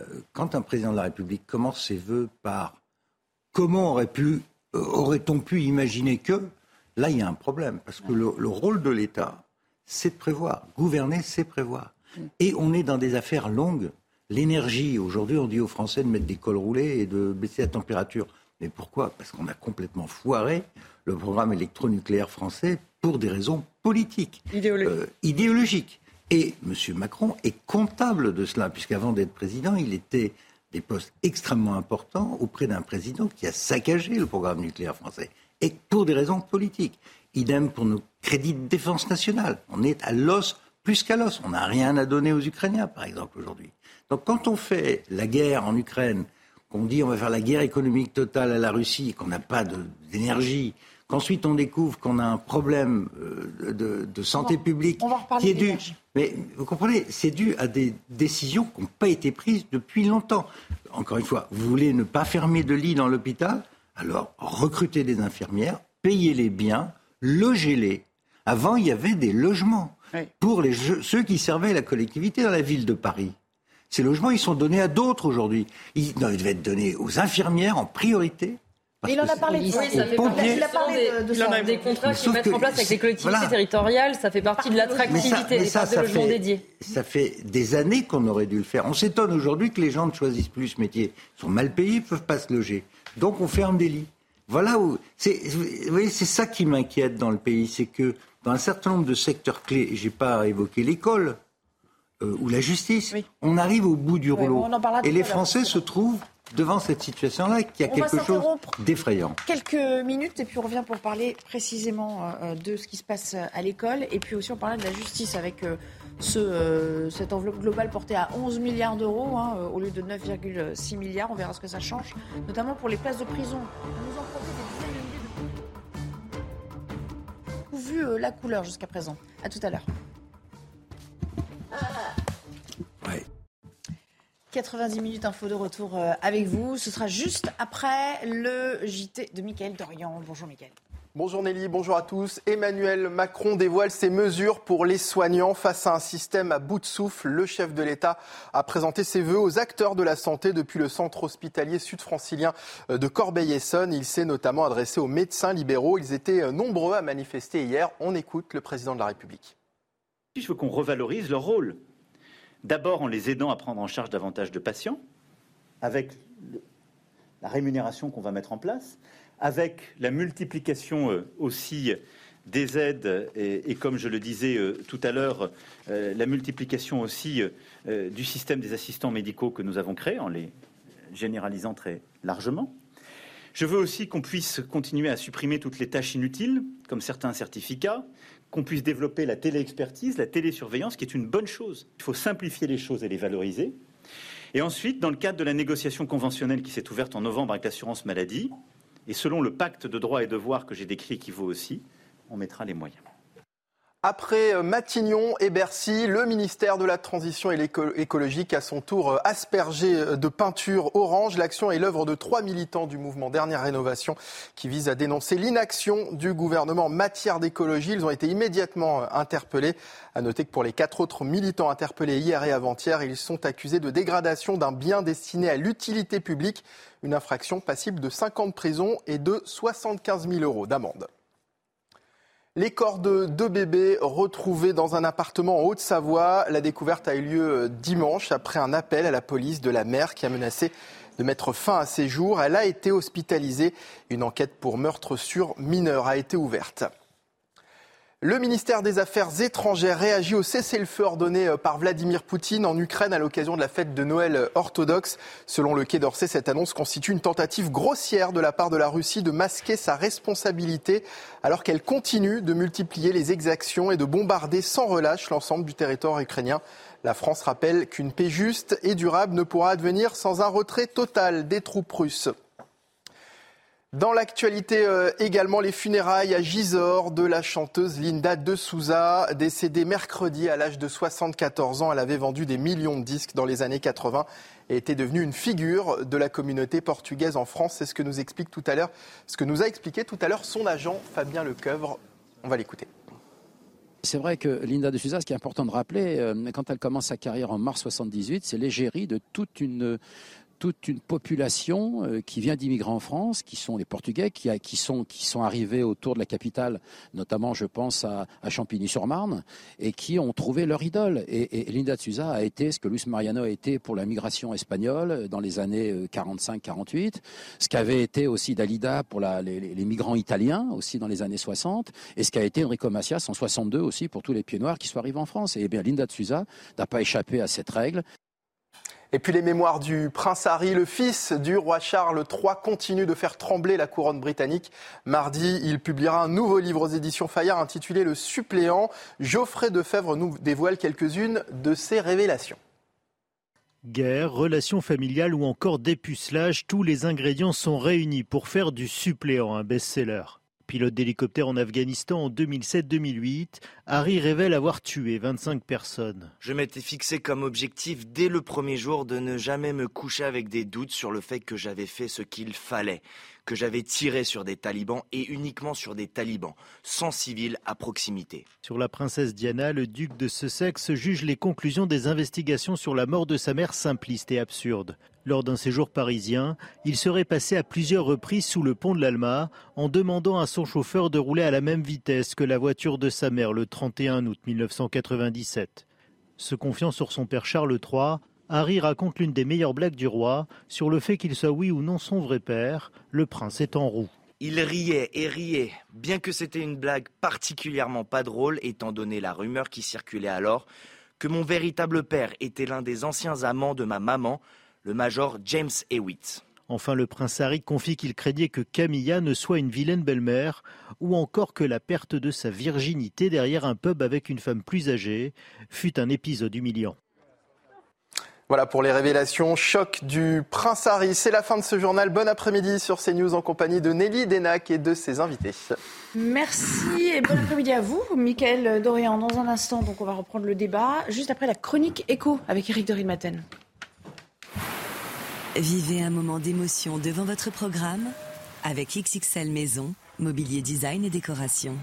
euh, quand un président de la République commence ses voeux par comment aurait pu, euh, aurait-on pu imaginer que, là il y a un problème, parce que le, rôle de l'État, c'est de prévoir. Gouverner, c'est prévoir. Et on est dans des affaires longues. L'énergie, aujourd'hui, on dit aux Français de mettre des cols roulés et de baisser la température. Mais pourquoi? Parce qu'on a complètement foiré le programme électronucléaire français pour des raisons politiques, idéologiques. Euh, et M. Macron est comptable de cela, puisqu'avant d'être président, il était des postes extrêmement importants auprès d'un président qui a saccagé le programme nucléaire français, et pour des raisons politiques. Idem pour nos crédits de défense nationale. On est à l'os plus qu'à l'os. On n'a rien à donner aux Ukrainiens, par exemple, aujourd'hui. Donc quand on fait la guerre en Ukraine, qu'on dit on va faire la guerre économique totale à la Russie, qu'on n'a pas d'énergie, qu'ensuite on découvre qu'on a un problème euh, de, santé publique qui est dû. Mais vous comprenez, c'est dû à des décisions qui n'ont pas été prises depuis longtemps. Encore une fois, vous voulez ne pas fermer de lits dans l'hôpital, alors recrutez des infirmières, payez-les bien, logez-les. Avant, il y avait des logements pour les, ceux qui servaient la collectivité dans la ville de Paris. Ces logements, ils sont donnés à d'autres aujourd'hui. Ils, ils devaient être donnés aux infirmières en priorité il en a parlé de ça. fait il a parlé de, ça. Des contrats qui mettent en place avec les collectivités territoriales, ça fait partie de l'attractivité des de logements dédiés. Ça fait des années qu'on aurait dû le faire. On s'étonne aujourd'hui que les gens ne choisissent plus ce métier. Ils sont mal payés, ils ne peuvent pas se loger. Donc on ferme des lits. Voilà où. Vous voyez, c'est ça qui m'inquiète dans le pays, c'est que dans un certain nombre de secteurs clés, j'ai pas évoqué l'école, euh, ou la justice. On arrive au bout du rouleau. et les Français se trouvent devant cette situation-là qui a quelque chose d'effrayant. Quelques minutes et puis on revient pour parler précisément euh, de ce qui se passe à l'école et puis aussi on parlera de la justice avec euh, ce, cette enveloppe globale portée à 11 milliards d'euros hein, au lieu de 9,6 milliards. On verra ce que ça change, notamment pour les places de prison. Nous en des vu la couleur jusqu'à présent. À tout à l'heure. 90 minutes info de retour euh, avec vous. Ce sera juste après le JT de Mickaël Dorian. Bonjour Mickaël. Bonjour Nelly, bonjour à tous. Emmanuel Macron dévoile ses mesures pour les soignants face à un système à bout de souffle. Le chef de l'État a présenté ses voeux aux acteurs de la santé depuis le centre hospitalier sud-francilien de Corbeil-Essonne. Il s'est notamment adressé aux médecins libéraux. Ils étaient nombreux à manifester hier. On écoute le président de la République. Je veux qu'on revalorise leur rôle. D'abord en les aidant à prendre en charge davantage de patients, avec la rémunération qu'on va mettre en place, avec la multiplication euh, aussi des aides et, comme je le disais euh, tout à l'heure, euh, la multiplication aussi du système des assistants médicaux que nous avons créé en les généralisant très largement. Je veux aussi qu'on puisse continuer à supprimer toutes les tâches inutiles, comme certains certificats, qu'on puisse développer la téléexpertise, la télésurveillance, qui est une bonne chose. Il faut simplifier les choses et les valoriser. Et ensuite, dans le cadre de la négociation conventionnelle qui s'est ouverte en novembre avec l'assurance maladie, et selon le pacte de droits et devoirs que j'ai décrit qui vaut aussi, on mettra les moyens. Après euh, Matignon et Bercy, le ministère de la Transition écologique a son tour euh, aspergé euh, de peinture orange. L'action est l'œuvre de trois militants du mouvement Dernière Rénovation qui visent à dénoncer l'inaction du gouvernement en matière d'écologie. Ils ont été immédiatement interpellés. À noter que pour les quatre autres militants interpellés hier et avant-hier, ils sont accusés de dégradation d'un bien destiné à l'utilité publique, une infraction passible de 5 ans de prison et de 75 000 euros d'amende. Les corps de deux bébés retrouvés dans un appartement en Haute-Savoie. La découverte a eu lieu dimanche après un appel à la police de la mère qui a menacé de mettre fin à ses jours. Elle a été hospitalisée. Une enquête pour meurtre sur mineur a été ouverte. Le ministère des Affaires étrangères réagit au cessez-le-feu ordonné euh, par Vladimir Poutine en Ukraine à l'occasion de la fête de Noël euh, orthodoxe. Selon le Quai d'Orsay, cette annonce constitue une tentative grossière de la part de la Russie de masquer sa responsabilité alors qu'elle continue de multiplier les exactions et de bombarder sans relâche l'ensemble du territoire ukrainien. La France rappelle qu'une paix juste et durable ne pourra advenir sans un retrait total des troupes russes. Dans l'actualité euh, également, les funérailles à Gisors de la chanteuse Linda de Souza, décédée mercredi à l'âge de 74 ans. Elle avait vendu des millions de disques dans les années 80 et était devenue une figure de la communauté portugaise en France. C'est ce que nous explique tout à l'heure, ce que nous a expliqué tout à l'heure son agent Fabien Lecoeuvre. On va l'écouter. C'est vrai que Linda de Souza, ce qui est important de rappeler, euh, quand elle commence sa carrière en mars 78, c'est l'égérie de toute une toute une population euh, qui vient d'immigrer en France, qui sont les Portugais, qui, sont, arrivés autour de la capitale, notamment je pense à, Champigny-sur-Marne, et qui ont trouvé leur idole. Et, Linda de Souza a été ce que Luis Mariano a été pour la migration espagnole dans les années 45-48, euh, ce qu'avait été aussi Dalida pour les, les, migrants italiens aussi dans les années 60, et ce qu'a été Enrico Macias en 62 aussi pour tous les pieds noirs qui sont arrivés en France. Et bien Linda de Souza n'a pas échappé à cette règle. Et puis les mémoires du prince Harry, le fils du roi Charles III, continuent de faire trembler la couronne britannique. Mardi, il publiera un nouveau livre aux éditions Fayard intitulé Le suppléant. Geoffrey Defebvre nous dévoile quelques-unes de ses révélations. Guerre, relations familiales ou encore dépucelage, tous les ingrédients sont réunis pour faire du suppléant un best-seller. Pilote d'hélicoptère en Afghanistan en 2007-2008, Harry révèle avoir tué 25 personnes. Je m'étais fixé comme objectif dès le premier jour de ne jamais me coucher avec des doutes sur le fait que j'avais fait ce qu'il fallait, que j'avais tiré sur des talibans et uniquement sur des talibans, sans civils à proximité. Sur la princesse Diana, le duc de Sussex juge les conclusions des investigations sur la mort de sa mère simplistes et absurdes. Lors d'un séjour parisien, il serait passé à plusieurs reprises sous le pont de l'Alma en demandant à son chauffeur de rouler à la même vitesse que la voiture de sa mère le 31 août 1997. Se confiant sur son père Charles III, Harry raconte l'une des meilleures blagues du roi sur le fait qu'il soit oui ou non son vrai père, le prince est en roue. Il riait et riait, bien que c'était une blague particulièrement pas drôle étant donné la rumeur qui circulait alors que mon véritable père était l'un des anciens amants de ma maman, le major James Hewitt. Enfin, le prince Harry confie qu'il craignait que Camilla ne soit une vilaine belle-mère, ou encore que la perte de sa virginité derrière un pub avec une femme plus âgée fut un épisode humiliant. Voilà pour les révélations choc du prince Harry. C'est la fin de ce journal. Bon après-midi sur CNews en compagnie de Nelly Denac et de ses invités. Merci et bon après-midi à vous, Mickaël Dorian. Dans un instant, donc on va reprendre le débat juste après la chronique écho avec Eric de Maten. Vivez un moment d'émotion devant votre programme avec XXL Maison, mobilier design et décoration.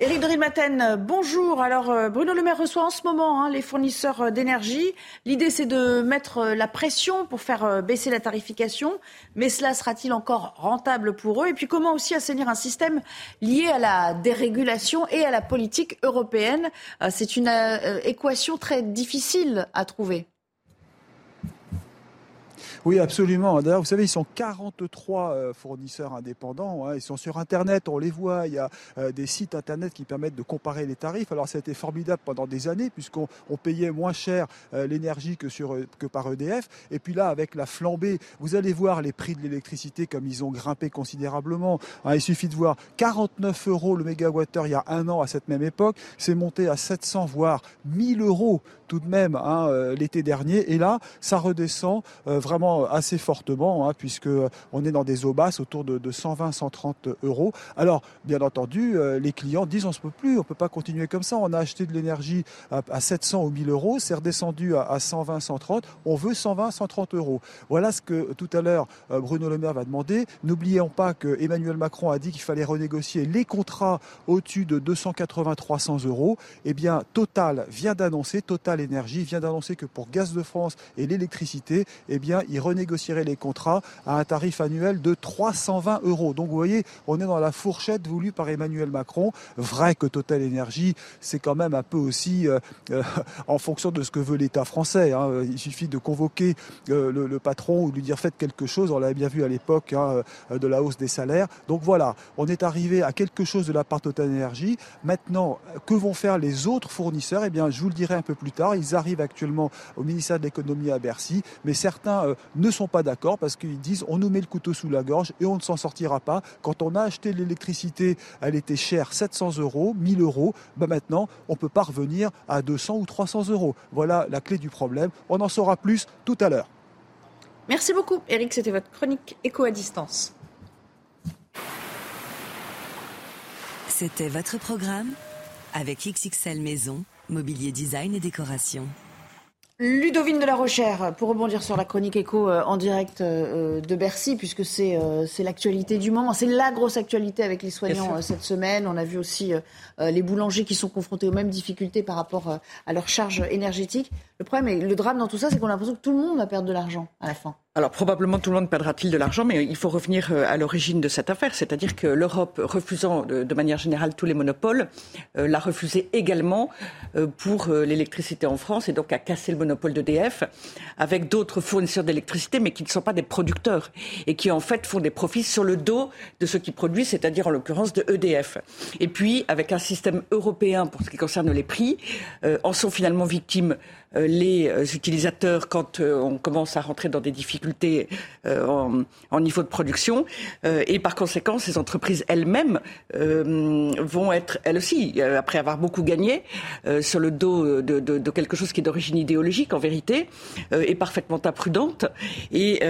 Éric de Maten, bonjour. Alors euh, Bruno Le Maire reçoit en ce moment hein, les fournisseurs euh, d'énergie. L'idée c'est de mettre euh, la pression pour faire baisser la tarification, mais cela sera-t-il encore rentable pour eux? Et puis comment aussi assainir un système lié à la dérégulation et à la politique européenne? C'est une équation très difficile à trouver. Oui, absolument. D'ailleurs, vous savez, ils sont 43 euh, fournisseurs indépendants. Hein. Ils sont sur Internet, on les voit. Il y a euh, des sites Internet qui permettent de comparer les tarifs. Alors, ça a été formidable pendant des années, puisqu'on payait moins cher euh, l'énergie que, que par EDF. Et puis là, avec la flambée, vous allez voir les prix de l'électricité comme ils ont grimpé considérablement. Hein. Il suffit de voir 49 euros le mégawattheure il y a un an à cette même époque. C'est monté à 700, voire 1000 euros tout de même hein, l'été dernier. Et là, ça redescend vraiment descend assez fortement, hein, puisque on est dans des eaux basses autour de, 120-130 euros. Alors, bien entendu, euh, les clients disent on ne peut plus, on ne peut pas continuer comme ça. On a acheté de l'énergie à, 700 ou 1000 euros, c'est redescendu à, 120, 130. On veut 120, 130 euros. Voilà ce que tout à l'heure euh, Bruno Le Maire va demander. N'oublions pas que Emmanuel Macron a dit qu'il fallait renégocier les contrats au-dessus de 280, 300 euros. Eh bien, Total vient d'annoncer, Total Énergie vient d'annoncer que pour Gaz de France et l'électricité, eh bien, il renégocierait les contrats à un tarif annuel de 320 euros. Donc, vous voyez, on est dans la fourchette voulue par Emmanuel Macron. Vrai que Total Énergie, c'est quand même un peu aussi euh, euh, en fonction de ce que veut l'État français. Hein. Il suffit de convoquer euh, le, patron ou lui dire faites quelque chose. On l'avait bien vu à l'époque hein, de la hausse des salaires. Donc voilà, on est arrivé à quelque chose de la part Total Énergie. Maintenant, que vont faire les autres fournisseurs? Eh bien, je vous le dirai un peu plus tard. Ils arrivent actuellement au ministère de l'économie à Bercy, mais certains ne sont pas d'accord parce qu'ils disent on nous met le couteau sous la gorge et on ne s'en sortira pas. Quand on a acheté l'électricité, elle était chère 700 euros, 1000 euros. Ben maintenant, on peut pas revenir à 200 ou 300 euros. Voilà la clé du problème. On en saura plus tout à l'heure. Merci beaucoup, Eric. C'était votre chronique éco à distance. C'était votre programme avec XXL Maison, Mobilier Design et Décoration. Ludovine de la Rochère, pour rebondir sur la chronique éco euh, en direct euh, de Bercy, puisque c'est euh, c'est l'actualité du moment, c'est la grosse actualité avec les soignants cette semaine. On a vu aussi les boulangers qui sont confrontés aux mêmes difficultés par rapport à leur charge énergétique. Le problème et le drame dans tout ça, c'est qu'on a l'impression que tout le monde va perdre de l'argent à la fin. Alors probablement tout le monde perdra-t-il de l'argent, mais il faut revenir euh, à l'origine de cette affaire, c'est-à-dire que l'Europe, refusant de, manière générale tous les monopoles, euh, l'a refusé également euh, pour l'électricité en France et donc a cassé le monopole d'EDF avec d'autres fournisseurs d'électricité, mais qui ne sont pas des producteurs et qui en fait font des profits sur le dos de ceux qui produisent, c'est-à-dire en l'occurrence de EDF. Et puis avec un système européen pour ce qui concerne les prix, en sont finalement victimes euh, les euh, utilisateurs quand euh, on commence à rentrer dans des difficultés en, niveau de production. et par conséquent, ces entreprises elles-mêmes vont être, elles aussi, après avoir beaucoup gagné, sur le dos de, quelque chose qui est d'origine idéologique en vérité, et parfaitement imprudente. Et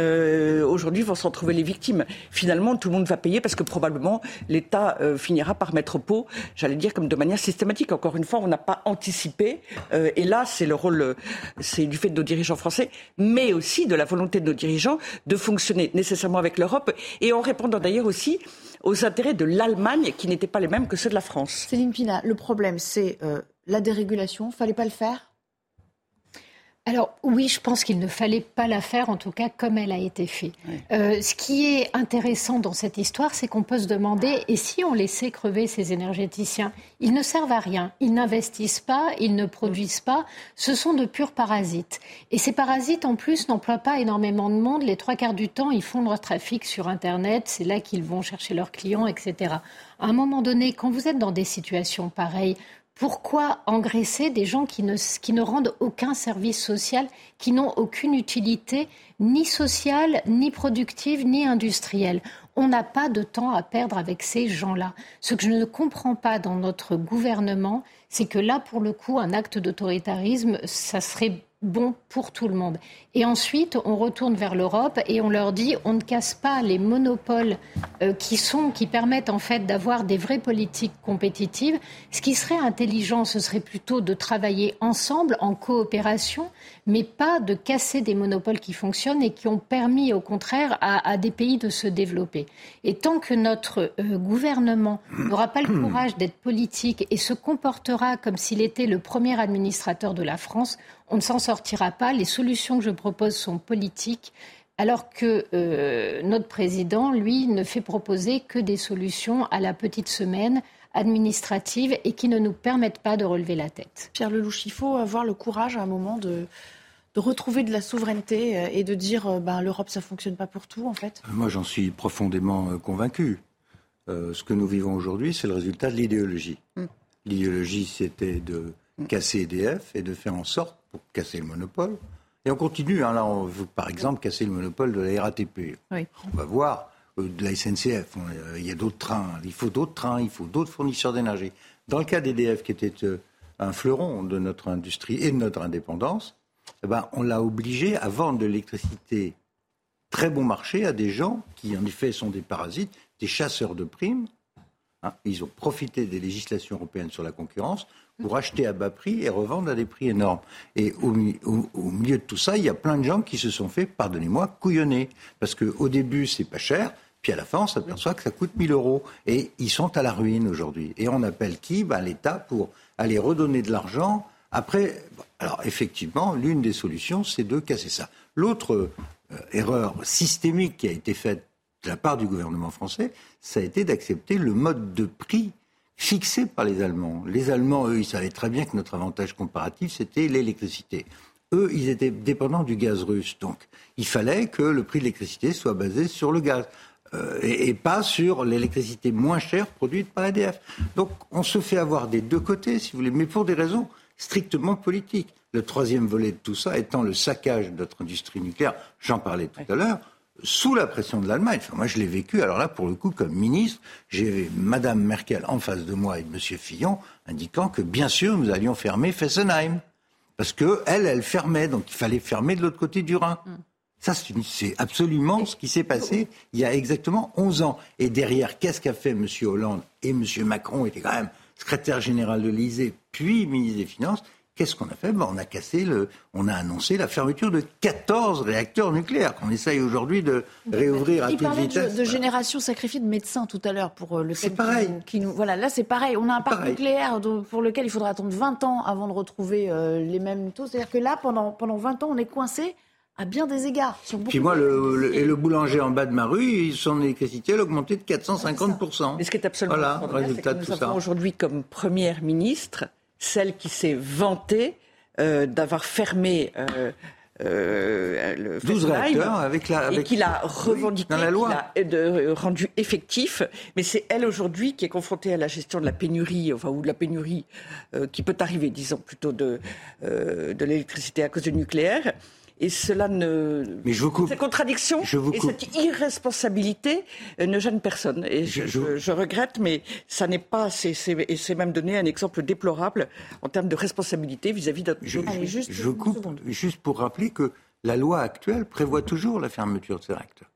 aujourd'hui vont s'en trouver les victimes. Finalement, tout le monde va payer parce que probablement l'État finira par mettre au pot, j'allais dire, comme de manière systématique. Encore une fois, on n'a pas anticipé. et là, c'est le rôle c'est du fait de nos dirigeants français, mais aussi de la volonté de nos dirigeants de fonctionner nécessairement avec l'Europe et en répondant d'ailleurs aussi aux intérêts de l'Allemagne qui n'étaient pas les mêmes que ceux de la France. Céline Pina, le problème c'est euh, la dérégulation, fallait pas le faire? Alors oui, je pense qu'il ne fallait pas la faire, en tout cas comme elle a été faite. Euh, ce qui est intéressant dans cette histoire, c'est qu'on peut se demander, et si on laissait crever ces énergéticiens Ils ne servent à rien, ils n'investissent pas, ils ne produisent pas, ce sont de purs parasites. Et ces parasites, en plus, n'emploient pas énormément de monde, les trois quarts du temps, ils font leur trafic sur Internet, c'est là qu'ils vont chercher leurs clients, etc. À un moment donné, quand vous êtes dans des situations pareilles, pourquoi engraisser des gens qui ne, qui ne rendent aucun service social, qui n'ont aucune utilité, ni sociale, ni productive, ni industrielle? On n'a pas de temps à perdre avec ces gens-là. Ce que je ne comprends pas dans notre gouvernement, c'est que là, pour le coup, un acte d'autoritarisme, ça serait bon pour tout le monde. Et ensuite, on retourne vers l'Europe et on leur dit on ne casse pas les monopoles euh, qui sont qui permettent en fait d'avoir des vraies politiques compétitives. Ce qui serait intelligent, ce serait plutôt de travailler ensemble en coopération, mais pas de casser des monopoles qui fonctionnent et qui ont permis au contraire à, des pays de se développer. Et tant que notre euh, gouvernement n'aura pas le courage d'être politique et se comportera comme s'il était le premier administrateur de la France, on ne s'en sortira pas. Les solutions que je propose sont politiques, alors que euh, notre président, lui, ne fait proposer que des solutions à la petite semaine administrative et qui ne nous permettent pas de relever la tête. Pierre Lelouch, il faut avoir le courage à un moment de, retrouver de la souveraineté euh, et de dire euh, ben, l'Europe, ça ne fonctionne pas pour tout, en fait Moi, j'en suis profondément convaincu. ce que nous vivons aujourd'hui, c'est le résultat de l'idéologie. Mm. L'idéologie, c'était de casser EDF et de faire en sorte, pour casser le monopole, et on continue, hein, là on veut par exemple casser le monopole de la RATP. On va voir euh, de la SNCF, euh, il y a d'autres trains, il faut d'autres trains, il faut d'autres fournisseurs d'énergie. Dans le cas d'EDF qui était euh, un fleuron de notre industrie et de notre indépendance, eh ben, on l'a obligé à vendre de l'électricité très bon marché à des gens qui, en effet, sont des parasites, des chasseurs de primes. Hein. Ils ont profité des législations européennes sur la concurrence pour acheter à bas prix et revendre à des prix énormes. Et au, milieu de tout ça, il y a plein de gens qui se sont fait, pardonnez-moi, couillonner. Parce qu'au début, c'est pas cher. Puis à la fin, on s'aperçoit que ça coûte 1000 euros. Et ils sont à la ruine aujourd'hui. Et on appelle qui? Ben, L'État pour aller redonner de l'argent. Après, alors effectivement, l'une des solutions, c'est de casser ça. L'autre euh, erreur systémique qui a été faite de la part du gouvernement français, ça a été d'accepter le mode de prix fixé par les Allemands. Les Allemands, eux, ils savaient très bien que notre avantage comparatif, c'était l'électricité. Eux, ils étaient dépendants du gaz russe. Donc, il fallait que le prix de l'électricité soit basé sur le gaz. Euh, et, pas sur l'électricité moins chère produite par EDF. Donc, on se fait avoir des deux côtés, si vous voulez, mais pour des raisons strictement politiques. Le troisième volet de tout ça étant le saccage de notre industrie nucléaire, j'en parlais tout à l'heure, sous la pression de l'Allemagne. moi, je l'ai vécu. Alors là, pour le coup, comme ministre, j'ai Madame Merkel en face de moi et Monsieur Fillon indiquant que, bien sûr, nous allions fermer Fessenheim. Parce que elle, elle fermait, donc il fallait fermer de l'autre côté du Rhin. Mm. Ça, c'est absolument ce qui s'est passé il y a exactement 11 ans. Et derrière, qu'est-ce qu'a fait M. Hollande et M. Macron était quand même secrétaire général de l'Élysée, puis ministre des Finances Qu'est-ce qu'on a fait? Ben, On a cassé le, on a annoncé la fermeture de 14 réacteurs nucléaires qu'on essaye aujourd'hui de réouvrir à toute vitesse. Il parlait de, génération sacrifiée de médecins tout à l'heure pour euh, le C'est pareil. Qui nous, voilà, là c'est pareil. On a un parc nucléaire pour lequel il faudra attendre 20 ans avant de retrouver euh, les mêmes taux. C'est-à-dire que là, pendant, pendant 20 ans, on est coincé à bien des égards. Puis moi, le, et le boulanger en bas de ma rue, son électricité a augmenté de 450%. Mais ce qui est absolument voilà, résultat que nous de tout avons aujourd'hui comme première ministre celle qui s'est vantée euh, d'avoir fermé euh, euh, le 12 réacteurs avec la et qu'il a revendiqué, dans la loi, de, rendu effectif. Mais c'est elle aujourd'hui qui est confrontée à la gestion de la pénurie, enfin ou de la pénurie qui peut arriver, disons plutôt de de l'électricité à cause du nucléaire. Et cela ne. Mais je vous coupe. Ces contradictions et cette irresponsabilité euh, ne gênent personne. Et je, regrette, mais ça n'est pas. Et c'est même donné un exemple déplorable en termes de responsabilité vis-à-vis d'un. Je, juste, je coupe juste pour rappeler que la loi actuelle prévoit toujours la fermeture de ces réacteurs.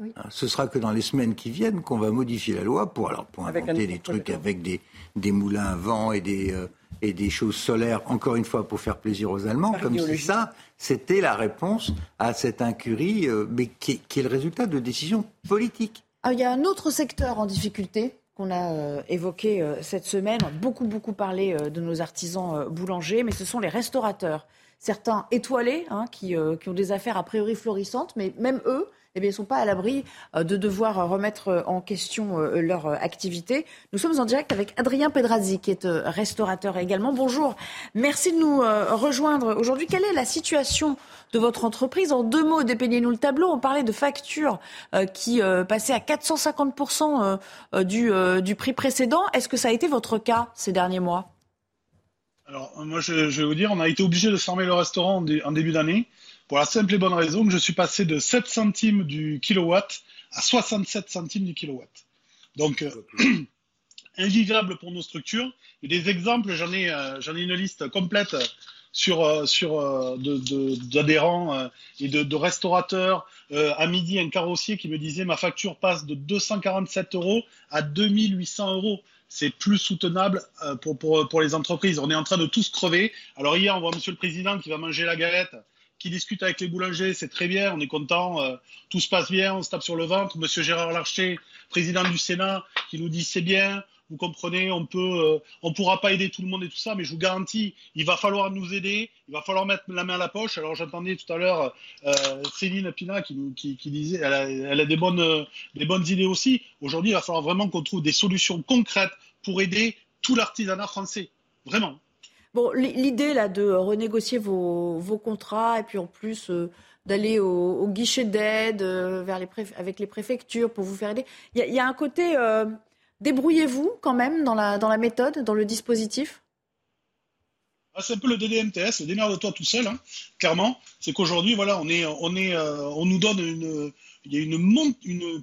Hein, ce sera que dans les semaines qui viennent qu'on va modifier la loi pour alors pour inventer des trucs avec des, des moulins à vent et des euh, et des choses solaires, encore une fois, pour faire plaisir aux Allemands, comme si ça, c'était la réponse à cette incurie, euh, mais qui, est le résultat de décisions politiques. Ah, il y a un autre secteur en difficulté qu'on a euh, évoqué euh, cette semaine. On a beaucoup, beaucoup parlé de nos artisans boulangers, mais ce sont les restaurateurs. Certains étoilés, hein, qui, qui, ont des affaires a priori florissantes, mais même eux, eh bien, ils ne sont pas à l'abri euh, de devoir remettre euh, en question euh, leur activité. Nous sommes en direct avec Adrien Pedrazzi, qui est restaurateur également. Bonjour, merci de nous rejoindre aujourd'hui. Quelle est la situation de votre entreprise? En deux mots, dépeignez-nous le tableau. On parlait de factures qui passaient à 450% du, du prix précédent. Est-ce que ça a été votre cas ces derniers mois? Alors, moi, je, je, vais vous dire, on a été obligé de fermer le restaurant en début d'année pour la simple et bonne raison que je suis passé de 7 centimes du kilowatt à 67 centimes du kilowatt. Donc, euh, invivable pour nos structures. Et des exemples, j'en ai, euh, ai une liste complète sur, euh, sur d'adhérents et de, restaurateurs. à midi, un carrossier qui me disait ma facture passe de 247 euros à 2800 euros c'est plus soutenable pour, pour, pour, les entreprises. On est en train de tous crever. Alors hier, on voit Monsieur le Président qui va manger la galette qui discute avec les boulangers, c'est très bien, on est content, euh, tout se passe bien, on se tape sur le ventre. Monsieur Gérard Larcher, président du Sénat, qui nous dit c'est bien, vous comprenez, on peut, euh, on pourra pas aider tout le monde et tout ça, mais je vous garantis, il va falloir nous aider, il va falloir mettre la main à la poche. Alors j'entendais tout à l'heure euh, Céline Pina qui, qui, qui disait, elle a, elle a, des bonnes, des bonnes idées aussi. Aujourd'hui, il va falloir vraiment qu'on trouve des solutions concrètes pour aider tout l'artisanat français, vraiment. Bon, l'idée là de renégocier vos, contrats et puis en plus euh, d'aller au, guichet d'aide euh, vers les avec les préfectures pour vous faire aider. Il y, a un côté euh, débrouillez-vous quand même dans la, dans la méthode, dans le dispositif? Ah, c'est un peu le DDMTS, démerde-toi tout seul, hein, clairement. C'est qu'aujourd'hui, voilà, on est, on est, on nous donne une, il y a une monte, une,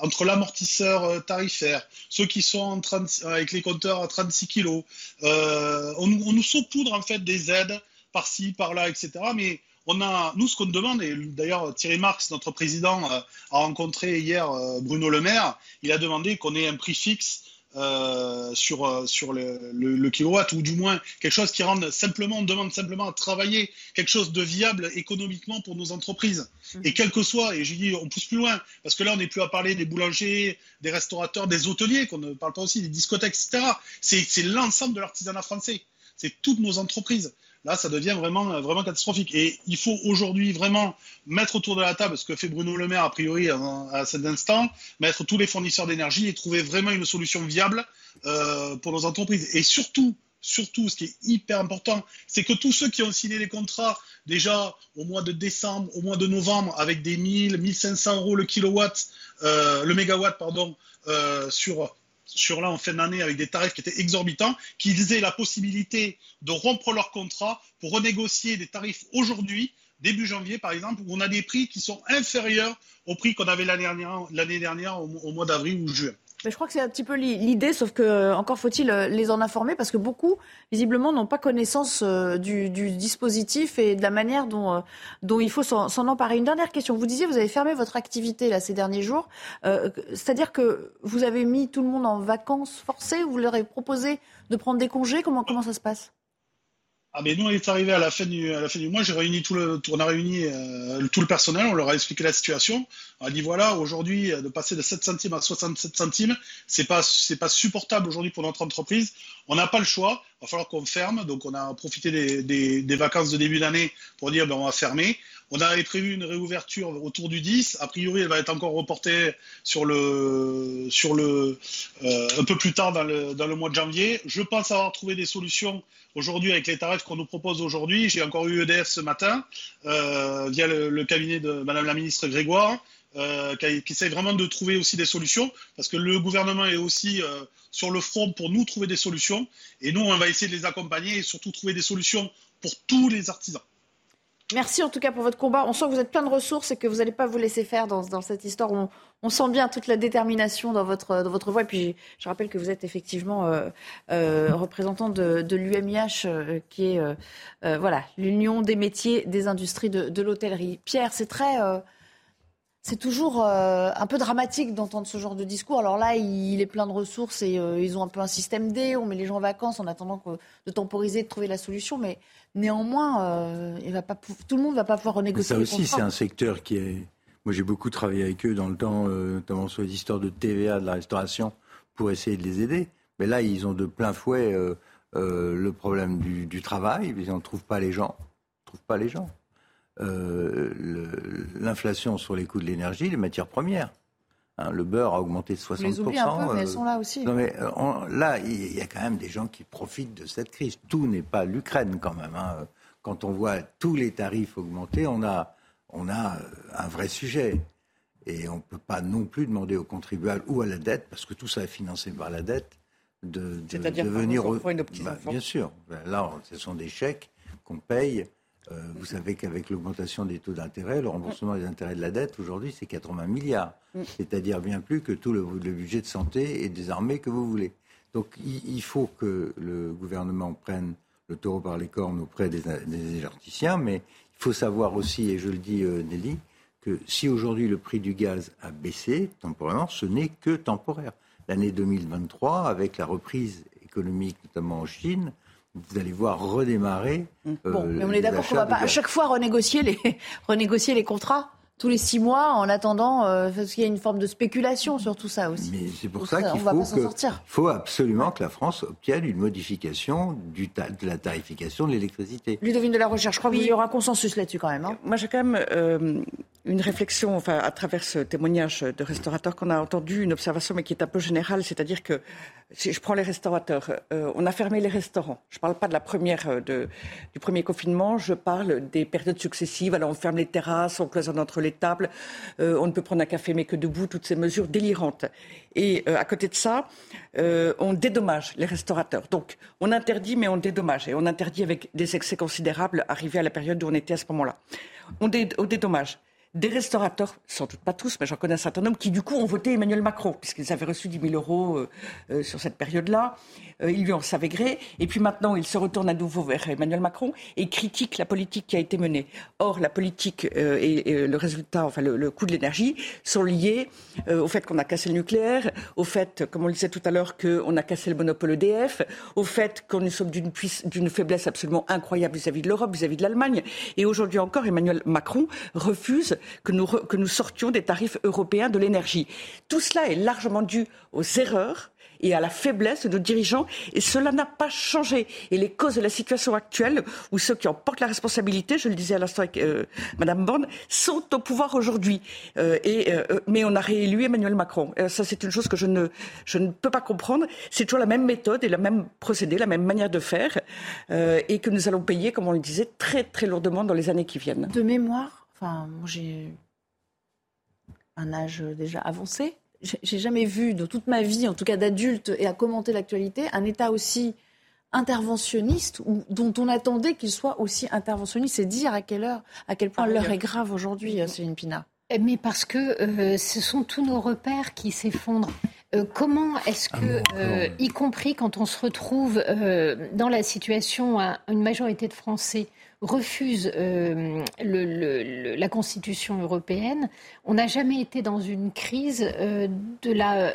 entre l'amortisseur euh, tarifaire, ceux qui sont en avec les compteurs à 36 kilos, euh, on, on, nous saupoudre en fait des aides par-ci, par-là, etc. Mais on a, nous, ce qu'on demande, et d'ailleurs Thierry Marx, notre président, a rencontré hier Bruno Le Maire, il a demandé qu'on ait un prix fixe euh, sur, euh, sur le, le, kilowatt, ou du moins quelque chose qui rende simplement, on demande simplement à travailler quelque chose de viable économiquement pour nos entreprises. Mmh. Et quel que soit, et je dis, on pousse plus loin, parce que là, on n'est plus à parler des boulangers, des restaurateurs, des hôteliers, qu'on ne parle pas aussi, des discothèques, etc. C'est l'ensemble de l'artisanat français. C'est toutes nos entreprises. Là, ça devient vraiment, vraiment catastrophique. Et il faut aujourd'hui vraiment mettre autour de la table ce que fait Bruno Le Maire, a priori, à, cet instant, mettre tous les fournisseurs d'énergie et trouver vraiment une solution viable euh, pour nos entreprises. Et surtout, surtout, ce qui est hyper important, c'est que tous ceux qui ont signé les contrats déjà au mois de décembre, au mois de novembre, avec des 1000, 1500 euros le kilowatt, euh, le mégawatt, pardon, euh, sur sur là en fin d'année avec des tarifs qui étaient exorbitants, qu'ils aient la possibilité de rompre leur contrat pour renégocier des tarifs aujourd'hui, début janvier par exemple, où on a des prix qui sont inférieurs aux prix qu'on avait l'année dernière, dernière au mois d'avril ou juin. Mais je crois que c'est un petit peu l'idée, sauf que euh, encore faut-il euh, les en informer parce que beaucoup, visiblement, n'ont pas connaissance euh, du, dispositif et de la manière dont, dont il faut s'en emparer. Une dernière question. Vous disiez, vous avez fermé votre activité là ces derniers jours. C'est-à-dire que vous avez mis tout le monde en vacances forcées ou vous leur avez proposé de prendre des congés? Comment, comment ça se passe? Ah mais nous on est arrivé à la fin du, à la fin du mois, j'ai réuni tout le, on a réuni euh, tout le personnel, on leur a expliqué la situation. On a dit voilà, aujourd'hui de passer de 7 centimes à 67 centimes, c'est pas c'est pas supportable aujourd'hui pour notre entreprise. On n'a pas le choix, il va falloir qu'on ferme. Donc on a profité des, des, des vacances de début d'année pour dire ben on va fermer. On avait prévu une réouverture autour du 10. A priori, elle va être encore reportée euh, un peu plus tard dans le, mois de janvier. Je pense avoir trouvé des solutions aujourd'hui avec les tarifs qu'on nous propose aujourd'hui. J'ai encore eu EDF ce matin euh, via le, cabinet de Madame la ministre Grégoire. Euh, qui, qui, essaie vraiment de trouver aussi des solutions, parce que le gouvernement est aussi sur le front pour nous trouver des solutions, et nous, on va essayer de les accompagner et surtout trouver des solutions pour tous les artisans. Merci en tout cas pour votre combat. On sent que vous êtes plein de ressources et que vous n'allez pas vous laisser faire dans, cette histoire. On, sent bien toute la détermination dans votre, voix. Et puis je rappelle que vous êtes effectivement euh, euh, représentant de, l'UMIH, euh, qui est voilà l'Union des métiers des industries de l'hôtellerie. Pierre, c'est très c'est toujours euh, un peu dramatique d'entendre ce genre de discours. Alors là, il est plein de ressources et euh, ils ont un peu un système D. On met les gens en vacances en attendant de temporiser, de trouver la solution. Mais néanmoins, euh, il va pas, tout le monde ne va pas pouvoir renégocier. Mais ça aussi, c'est un secteur qui est. Moi, j'ai beaucoup travaillé avec eux dans le temps, notamment sur les histoires de TVA, de la restauration, pour essayer de les aider. Mais là, ils ont de plein fouet le problème du, du travail. Ils ne trouvent pas les gens. Ils trouvent pas les gens. Euh, l'inflation sur les coûts de l'énergie, les matières premières. Hein, le beurre a augmenté de 60%. les oublie un peu, mais elles sont là aussi. Non, mais, euh, là, il y a quand même des gens qui profitent de cette crise. Tout n'est pas l'Ukraine quand même. Hein. Quand on voit tous les tarifs augmenter, on a, on a euh, un vrai sujet. Et on ne peut pas non plus demander aux contribuables ou à la dette, parce que tout ça est financé par la dette, de, de, de venir. Bah, bien sûr. Là, ce sont des chèques qu'on paye euh, vous savez qu'avec l'augmentation des taux d'intérêt, le remboursement des intérêts de la dette, aujourd'hui, c'est 80 milliards. Mm. C'est-à-dire bien plus que tout le, budget de santé et des armées que vous voulez. Donc il, faut que le gouvernement prenne le taureau par les cornes auprès des, des mais il faut savoir aussi, et je le dis euh, Nelly, que si aujourd'hui le prix du gaz a baissé temporairement, ce n'est que temporaire. L'année 2023, avec la reprise économique, notamment en Chine, vous allez voir redémarrer. Bon, euh, mais on est d'accord qu'on ne va pas à chaque fois renégocier les, renégocier les contrats tous les six mois en attendant, euh, parce qu'il y a une forme de spéculation sur tout ça aussi. Mais c'est pour ça, qu'il faut, faut absolument que la France obtienne une modification du de la tarification de l'électricité. Ludovine de la Recherche, je crois qu'il y aura un consensus là-dessus quand même. Hein. Moi j'ai quand même euh, une réflexion, enfin à travers ce témoignage de restaurateurs qu'on a entendu, une observation mais qui est un peu générale, c'est-à-dire que si je prends les restaurateurs, euh, on a fermé les restaurants. Je ne parle pas de la première, de, du premier confinement, je parle des périodes successives. Alors on ferme les terrasses, on cloisonne entre les euh, on ne peut prendre un café mais que debout, toutes ces mesures délirantes. Et à côté de ça, on dédommage les restaurateurs. Donc on interdit mais on dédommage. Et on interdit avec des excès considérables arrivés à la période où on était à ce moment-là. On, on dédommage. Des restaurateurs, sans doute pas tous, mais j'en connais un certain nombre, qui du coup ont voté Emmanuel Macron, puisqu'ils avaient reçu 10 000 euros euh, euh, sur cette période-là. Euh, ils lui en savaient gré. Et puis maintenant, ils se retournent à nouveau vers Emmanuel Macron et critiquent la politique qui a été menée. Or, la politique et, le résultat, enfin le, coût de l'énergie, sont liés au fait qu'on a cassé le nucléaire, au fait, comme on le disait tout à l'heure, qu'on a cassé le monopole EDF, au fait qu'on est sommes d'une faiblesse absolument incroyable vis-à-vis de l'Europe, vis-à-vis de l'Allemagne. Et aujourd'hui encore, Emmanuel Macron refuse que nous, que nous sortions des tarifs européens de l'énergie. Tout cela est largement dû aux erreurs et à la faiblesse de nos dirigeants. Et cela n'a pas changé. Et les causes de la situation actuelle, où ceux qui en portent la responsabilité, je le disais à l'instant avec euh, Madame Borne, sont au pouvoir aujourd'hui. Euh, et euh, mais on a réélu Emmanuel Macron. ça, c'est une chose que je ne, je ne peux pas comprendre. C'est toujours la même méthode et la même procédé, la même manière de faire, et que nous allons payer, comme on le disait, très très lourdement dans les années qui viennent. De mémoire, enfin, j'ai un âge déjà avancé j'ai jamais vu dans toute ma vie, en tout cas d'adulte et à commenter l'actualité, un État aussi interventionniste ou dont on attendait qu'il soit aussi interventionniste. C'est dire à quelle heure, à quel point l'heure est grave aujourd'hui, euh, Céline Pina. Mais parce que euh, ce sont tous nos repères qui s'effondrent. Euh, comment est-ce que, y compris quand on se retrouve dans la situation, une majorité de Français refuse euh, la Constitution européenne, on n'a jamais été dans une crise euh, de la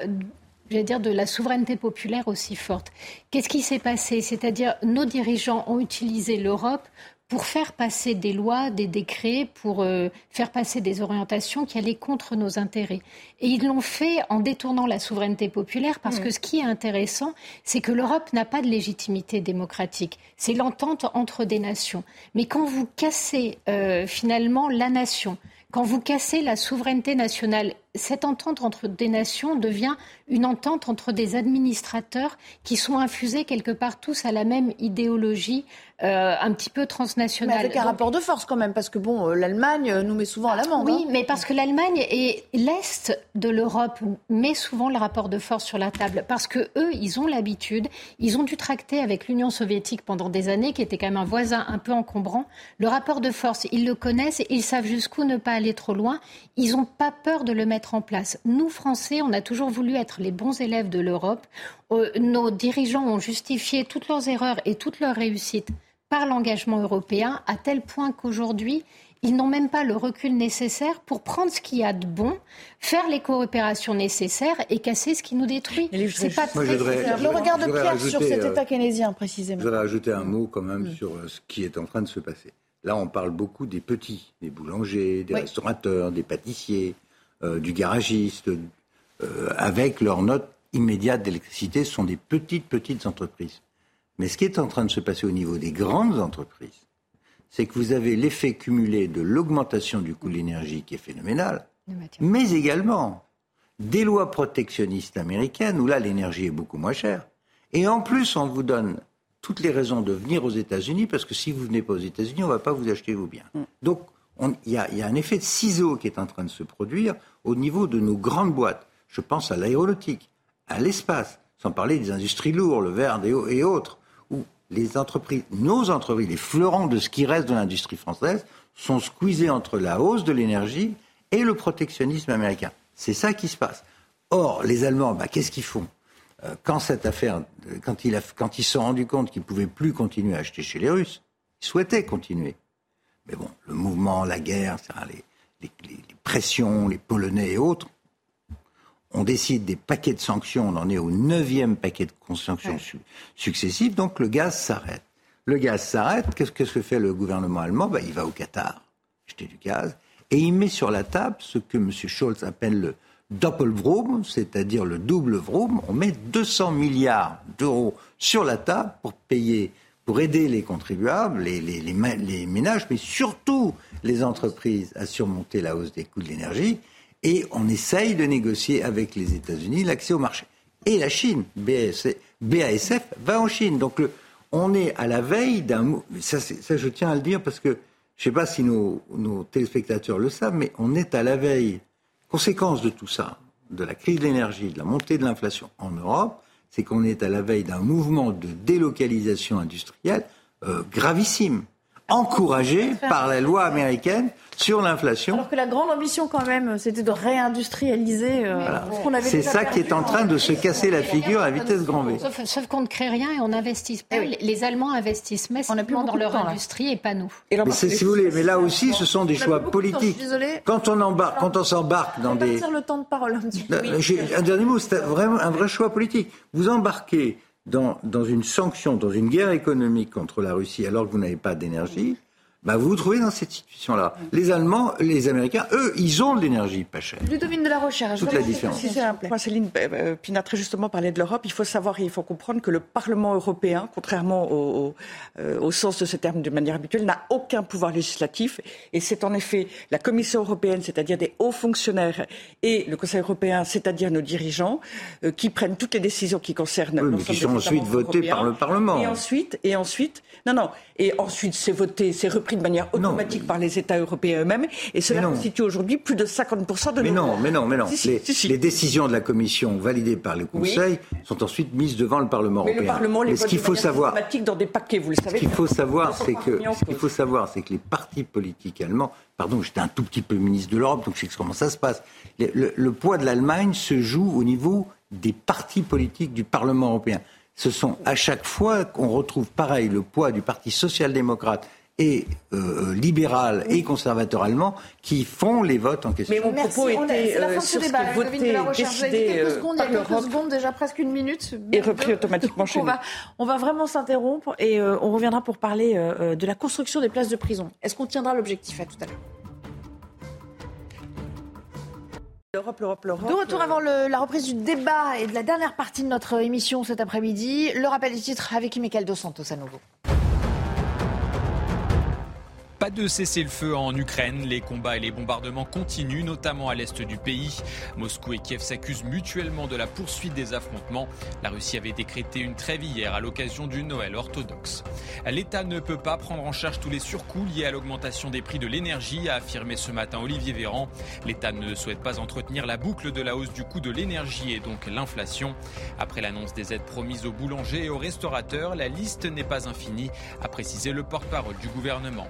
dire, de la souveraineté populaire aussi forte. Qu'est-ce qui s'est passé? C'est-à-dire, nos dirigeants ont utilisé l'Europe pour faire passer des lois, des décrets, pour euh, faire passer des orientations qui allaient contre nos intérêts. Et ils l'ont fait en détournant la souveraineté populaire parce mmh. que ce qui est intéressant, c'est que l'Europe n'a pas de légitimité démocratique. C'est l'entente entre des nations. Mais quand vous cassez euh, finalement la nation, quand vous cassez la souveraineté nationale, cette entente entre des nations devient une entente entre des administrateurs qui sont infusés quelque part tous à la même idéologie euh, un petit peu transnationale. Mais avec un rapport de force quand même, parce que bon, euh, l'Allemagne nous met souvent à l'amende. Oui, hein. mais parce que l'Allemagne et l'Est de l'Europe met souvent le rapport de force sur la table, parce que eux, ils ont l'habitude, ils ont dû tracter avec l'Union soviétique pendant des années, qui était quand même un voisin un peu encombrant. Le rapport de force, ils le connaissent, ils savent jusqu'où ne pas aller trop loin. Ils n'ont pas peur de le mettre en place. Nous, Français, on a toujours voulu être les bons élèves de l'Europe. Euh, nos dirigeants ont justifié toutes leurs erreurs et toutes leurs réussites par l'engagement européen, à tel point qu'aujourd'hui, ils n'ont même pas le recul nécessaire pour prendre ce qu'il y a de bon, faire les coopérations nécessaires et casser ce qui nous détruit. C'est pas très Le regard de Pierre sur cet euh, État keynésien, précisément. Je voudrais ajouter un mot quand même mm. sur euh, ce qui est en train de se passer. Là, on parle beaucoup des petits, des boulangers, des restaurateurs, des pâtissiers, euh, du garagiste, avec leur note immédiate d'électricité. Ce sont des petites, petites entreprises. Mais ce qui est en train de se passer au niveau des grandes entreprises, c'est que vous avez l'effet cumulé de l'augmentation du coût de l'énergie qui est phénoménal, mais également des lois protectionnistes américaines où là l'énergie est beaucoup moins chère. Et en plus, on vous donne toutes les raisons de venir aux États-Unis parce que si vous venez pas aux États-Unis, on ne va pas vous acheter vos biens. Mm. Donc, il y, y, a un effet de ciseau qui est en train de se produire au niveau de nos grandes boîtes. Je pense à l'aéronautique, à l'espace, sans parler des industries lourdes, le verre et autres les entreprises, nos entreprises, les fleurons de ce qui reste de l'industrie française, sont squeezés entre la hausse de l'énergie et le protectionnisme américain. C'est ça qui se passe. Or, les Allemands, bah, qu'est-ce qu'ils font? Euh, Quand cette affaire, euh, quand ils, quand ils se sont rendus compte qu'ils ne pouvaient plus continuer à acheter chez les Russes, ils souhaitaient continuer. Mais bon, le mouvement, la guerre, les pressions, les Polonais et autres, on décide des paquets de sanctions, on en est au neuvième paquet de sanctions successives, donc le gaz s'arrête. Le gaz s'arrête, qu'est-ce que fait le gouvernement allemand? Ben, Il va au Qatar acheter du gaz, et il met sur la table ce que M. Scholz appelle le Doppelvrom, c'est-à-dire le double Vroom. On met 200 milliards d'euros sur la table pour payer, pour aider les contribuables, les, les ménages, mais surtout les entreprises à surmonter la hausse des coûts de l'énergie et on essaye de négocier avec les États-Unis l'accès au marché. Et la Chine, BASF, va en Chine. Donc on est à la veille d'un... Ça, je tiens à le dire parce que je ne sais pas si nos, téléspectateurs le savent, mais on est à la veille, conséquence de tout ça, de la crise de l'énergie, de la montée de l'inflation en Europe, c'est qu'on est à la veille d'un mouvement de délocalisation industrielle euh, gravissime. Encouragé par la loi américaine sur l'inflation. Alors que la grande ambition quand même, c'était de réindustrialiser euh, ce qu'on avait C'est ça qui est en train de se casser la figure à vitesse grand V. Sauf, sauf qu'on ne crée rien et on n'investit pas. Les Allemands investissent massivement dans beaucoup de leur temps, là. industrie et pas nous. Mais c'est si vous voulez, mais là aussi, ce sont des choix politiques. Quand on embarque, quand on s'embarque dans des, le temps de parole un Un dernier mot, c'est vraiment un vrai choix politique. Vous embarquez dans, dans une sanction, dans une guerre économique contre la Russie alors que vous n'avez pas d'énergie, bah vous vous trouvez dans cette situation-là. Les Allemands, les Américains, eux, ils ont de l'énergie pas chère. Ludovine de la Recherche. Toute la différence. Si c'est un point, Céline euh, euh, Pina très justement parlait de l'Europe. Il faut savoir et il faut comprendre que le Parlement européen, contrairement au, au, euh, au sens de ce terme de manière habituelle, n'a aucun pouvoir législatif. Et c'est en effet la Commission européenne, c'est-à-dire des hauts fonctionnaires, et le Conseil européen, c'est-à-dire nos dirigeants, qui prennent toutes les décisions qui concernent. Oui, mais qui sont ensuite votées par le Parlement. Et ensuite, et ensuite, non, non, et ensuite c'est voté, c'est repris de manière automatique par les États européens eux-mêmes, et cela non. constitue aujourd'hui plus de 50% de Mais nos non, mais non, mais non. Si, si, les, si, si. les décisions de la Commission validées par le Conseil sont ensuite mises devant le Parlement Mais européen. le Parlement les mais ce vote qu'il faut savoir, dans des paquets, vous le savez. Ce qu'il faut savoir, Ils sont c'est que ce qu'il faut savoir, c'est que les partis politiques allemands. Pardon, j'étais un tout petit peu ministre de l'Europe, donc je sais comment ça se passe. Le, le- le poids de l'Allemagne se joue au niveau des partis politiques du Parlement européen. Ce sont à chaque fois qu'on retrouve pareil le poids du Parti social-démocrate et euh, libéral et conservateur allemand qui font les votes en question. Mais mon Merci. propos était euh, fin de ce sur ce qui débat. est Ludovine de la voté, décidé quelques euh, secondes, il y a par l'Europe secondes, déjà presque une minute. et repris automatiquement chez on nous. va, on va vraiment s'interrompre et euh, on reviendra pour parler euh, euh, de la construction des places de prison. Est-ce qu'on tiendra l'objectif? À tout à l'heure. L'Europe, l'Europe, l'Europe. De retour avant le- la reprise du débat et de la dernière partie de notre émission cet après-midi, le rappel des titres avec Michael Dos Santos à nouveau. Pas de cessez-le-feu en Ukraine. Les combats et les bombardements continuent, notamment à l'est du pays. Moscou et Kiev s'accusent mutuellement de la poursuite des affrontements. La Russie avait décrété une trêve hier à l'occasion du Noël orthodoxe. L'État ne peut pas prendre en charge tous les surcoûts liés à l'augmentation des prix de l'énergie, a affirmé ce matin Olivier Véran. L'État ne souhaite pas entretenir la boucle de la hausse du coût de l'énergie et donc l'inflation. Après l'annonce des aides promises aux boulangers et aux restaurateurs, la liste n'est pas infinie, a précisé le porte-parole du gouvernement.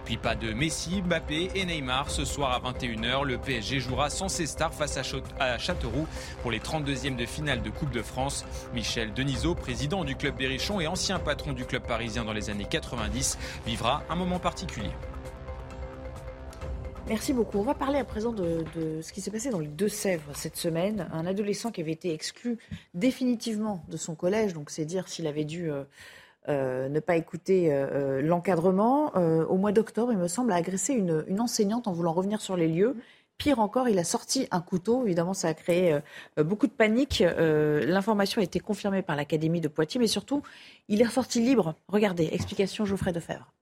Puis pas de Messi, Mbappé et Neymar. Ce soir à 21h, le PSG jouera sans ses stars face à Châte- à Châteauroux pour les 32e de finale de Coupe de France. Michel Denisot, président du club Berrichon et ancien patron du club parisien dans les années 90, vivra un moment particulier. Merci beaucoup. On va parler à présent de, de ce qui s'est passé dans les Deux-Sèvres cette semaine. Un adolescent qui avait été exclu définitivement de son collège, donc c'est dire s'il avait dû euh, euh, ne pas écouter euh, euh, l'encadrement. Au mois d'octobre, il me semble, a agressé une, enseignante en voulant revenir sur les lieux. Pire encore, il a sorti un couteau. Évidemment, ça a créé beaucoup de panique. L'information a été confirmée par l'Académie de Poitiers, mais surtout, il est ressorti libre. Regardez, explication Geoffrey Defebvre.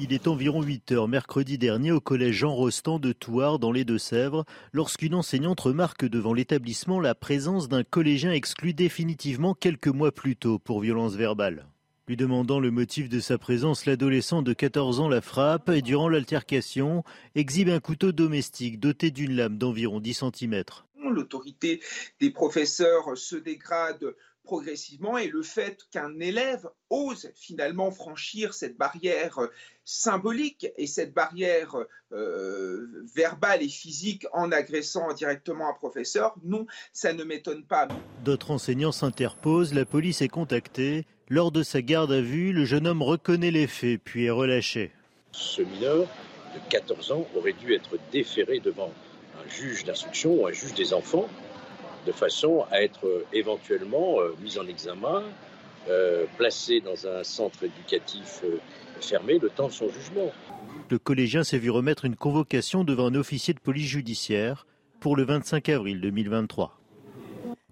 Il est environ 8 heures mercredi dernier au collège Jean Rostand de Thouars dans les Deux-Sèvres lorsqu'une enseignante remarque devant l'établissement la présence d'un collégien exclu définitivement quelques mois plus tôt pour violence verbale. Lui demandant le motif de sa présence, l'adolescent de 14 ans la frappe et durant l'altercation exhibe un couteau domestique doté d'une lame d'environ 10 cm. L'autorité des professeurs se dégrade progressivement et le fait qu'un élève ose finalement franchir cette barrière symbolique et cette barrière euh, verbale et physique en agressant directement un professeur, non, ça ne m'étonne pas. D'autres enseignants s'interposent, la police est contactée. Lors de sa garde à vue, le jeune homme reconnaît les faits puis est relâché. Ce mineur de 14 ans aurait dû être déféré devant un juge d'instruction ou un juge des enfants de façon à être euh, éventuellement euh, mis en examen, euh, placé dans un centre éducatif euh, fermé le temps de son jugement. Le collégien s'est vu remettre une convocation devant un officier de police judiciaire pour le 25 avril 2023.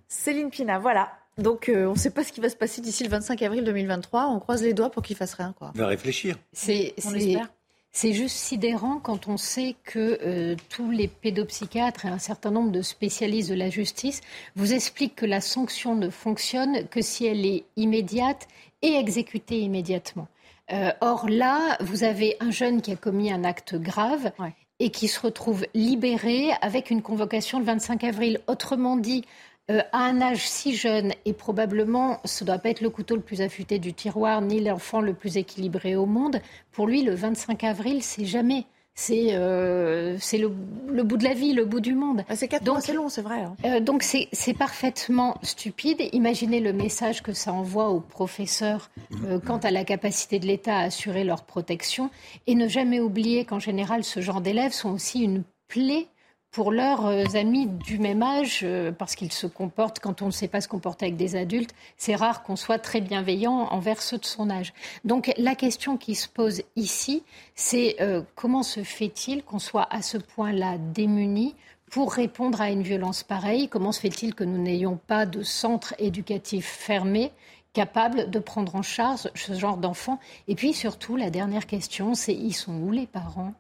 Céline Pina, voilà. Donc, euh, on ne sait pas ce qui va se passer d'ici le 25 avril 2023. On croise les doigts pour qu'il fasse rien, quoi. Il va réfléchir. C'est On c'est- espère. C'est juste sidérant quand on sait que euh, tous les pédopsychiatres et un certain nombre de spécialistes de la justice vous expliquent que la sanction ne fonctionne que si elle est immédiate et exécutée immédiatement. Euh, or là, vous avez un jeune qui a commis un acte grave et qui se retrouve libéré avec une convocation le 25 avril. Autrement dit, euh, à un âge si jeune, et probablement ce ne doit pas être le couteau le plus affûté du tiroir, ni l'enfant le plus équilibré au monde, pour lui, le 25 avril, c'est jamais. C'est euh, le, bout de la vie, le bout du monde. Ah, c'est quatre mois, c'est long, c'est vrai. Hein. Euh, donc c'est parfaitement stupide. Imaginez le message que ça envoie aux professeurs euh, quant à la capacité de l'État à assurer leur protection. Et ne jamais oublier qu'en général, ce genre d'élèves sont aussi une plaie pour leurs euh, amis du même âge, euh, parce qu'ils se comportent, quand on ne sait pas se comporter avec des adultes, c'est rare qu'on soit très bienveillant envers ceux de son âge. Donc la question qui se pose ici, c'est euh, comment se fait-il qu'on soit à ce point-là démunis pour répondre à une violence pareille? Comment se fait-il que nous n'ayons pas de centre éducatif fermé capable de prendre en charge ce genre d'enfants? Et puis surtout, la dernière question, c'est ils sont où les parents?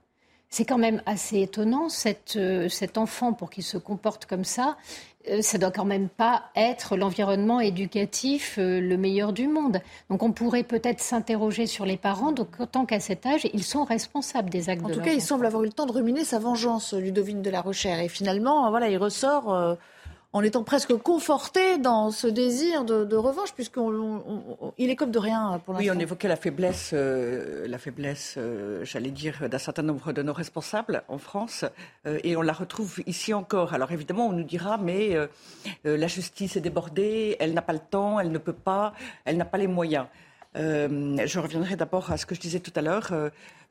C'est quand même assez étonnant, euh, cet enfant, pour qu'il se comporte comme ça, euh, ça doit quand même pas être l'environnement éducatif euh, le meilleur du monde. Donc on pourrait peut-être s'interroger sur les parents, donc tant qu'à cet âge, ils sont responsables des actes en de tout cas, il semble avoir eu le temps de ruminer sa vengeance, Ludovine de la Rochère. Et finalement, voilà, il ressort en étant presque conforté dans ce désir de, revanche, puisqu'il est comme de rien pour l'instant. Oui, on évoquait la faiblesse, euh, la faiblesse, euh, j'allais dire, d'un certain nombre de nos responsables en France, euh, et on la retrouve ici encore. Alors évidemment, on nous dira, mais la justice est débordée, elle n'a pas le temps, elle ne peut pas, elle n'a pas les moyens. je reviendrai d'abord à ce que je disais tout à l'heure.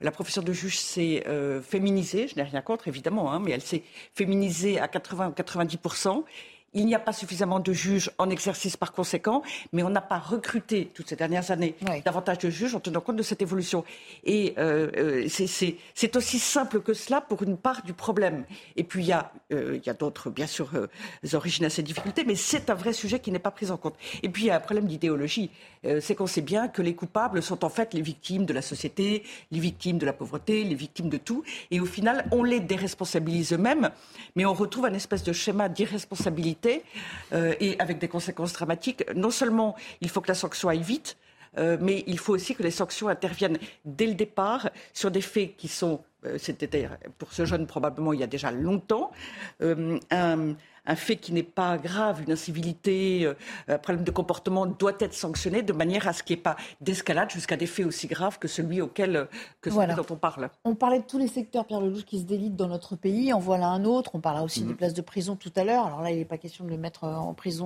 la profession de juge s'est féminisée, je n'ai rien contre évidemment, hein, mais elle s'est féminisée à 80 ou 90 il n'y a pas suffisamment de juges en exercice par conséquent, mais on n'a pas recruté toutes ces dernières années davantage de juges en tenant compte de cette évolution. Et euh, euh, c'est aussi simple que cela pour une part du problème. Et puis il y a, euh, il y a d'autres, bien sûr, origines à ces difficultés, mais c'est un vrai sujet qui n'est pas pris en compte. Et puis il y a un problème d'idéologie. c'est qu'on sait bien que les coupables sont en fait les victimes de la société, les victimes de la pauvreté, les victimes de tout. Et au final, on les déresponsabilise eux-mêmes, mais on retrouve un espèce de schéma d'irresponsabilité euh, et avec des conséquences dramatiques. Non seulement il faut que la sanction aille vite, euh, mais il faut aussi que les sanctions interviennent dès le départ sur des faits qui sont, euh, c'était pour ce jeune probablement il y a déjà longtemps, un, un fait qui n'est pas grave, une incivilité, euh, un problème de comportement doit être sanctionné de manière à ce qu'il n'y ait pas d'escalade jusqu'à des faits aussi graves que celui auquel euh, que celui dont on parle. On parlait de tous les secteurs, Pierre Lelouch, qui se délitent dans notre pays. En voilà un autre. On parla aussi des mhm. places de prison tout à l'heure. Alors là, il n'est pas question de les mettre euh, en prison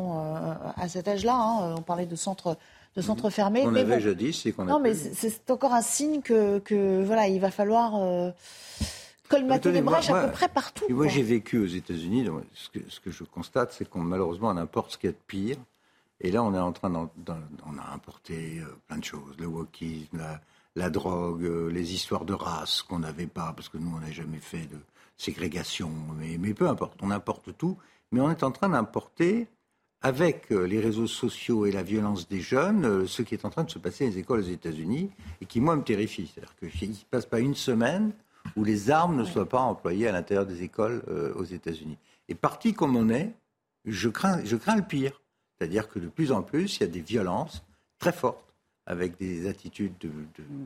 à cet âge-là. Hein. On parlait de centres de centres mhm. fermés. On mais avait jadis, c'est qu'on a. Non, mais c'est encore un signe que, que, voilà, il va falloir colmater les brèches à peu près partout. moi, j'ai vécu aux États-Unis. Ce que, ce que je constate, c'est qu'on malheureusement on importe ce qu'il y a de pire. Et là, on est en train d'en, on a importé euh, plein de choses, le wokisme, la, la drogue, euh, les histoires de race qu'on n'avait pas, parce que nous, on n'a jamais fait de ségrégation. Mais, mais peu importe, on importe tout. Mais on est en train d'importer, avec euh, les réseaux sociaux et la violence des jeunes, ce qui est en train de se passer dans les écoles aux États-Unis, et qui, moi, me terrifie. C'est-à-dire qu'il ne se passe pas une semaine où les armes ne soient pas employées à l'intérieur des écoles euh, aux États-Unis. Et parti comme on est, je crains, le pire. C'est-à-dire que de plus en plus, il y a des violences très fortes avec des attitudes de,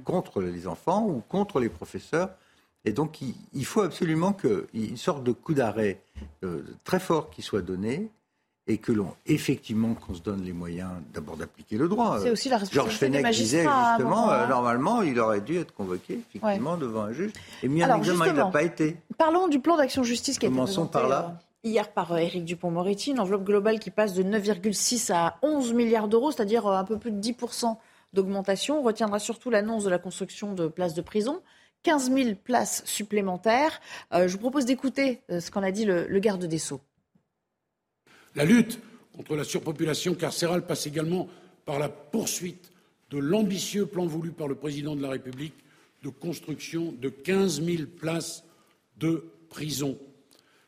contre les enfants ou contre les professeurs. Et donc, il, faut absolument qu'une sorte de coup d'arrêt euh, très fort qui soit donné et que l'on effectivement qu'on se donne les moyens d'abord d'appliquer le droit. C'est aussi la Georges Fenech disait justement, euh, normalement, il aurait dû être convoqué effectivement devant un juge et mis en examen, il n'a pas été. Parlons du plan d'action justice qui a été présenté par là. Euh, hier par euh, Éric Dupont-Moretti, une enveloppe globale qui passe de 9,6 à 11 milliards d'euros, c'est-à-dire un peu plus de 10% d'augmentation. On retiendra surtout l'annonce de la construction de places de prison. 15 000 places supplémentaires. je vous propose d'écouter ce qu'en a dit le garde des Sceaux. La lutte contre la surpopulation carcérale passe également par la poursuite de l'ambitieux plan voulu par le président de la République de construction de 15 000 places de prison.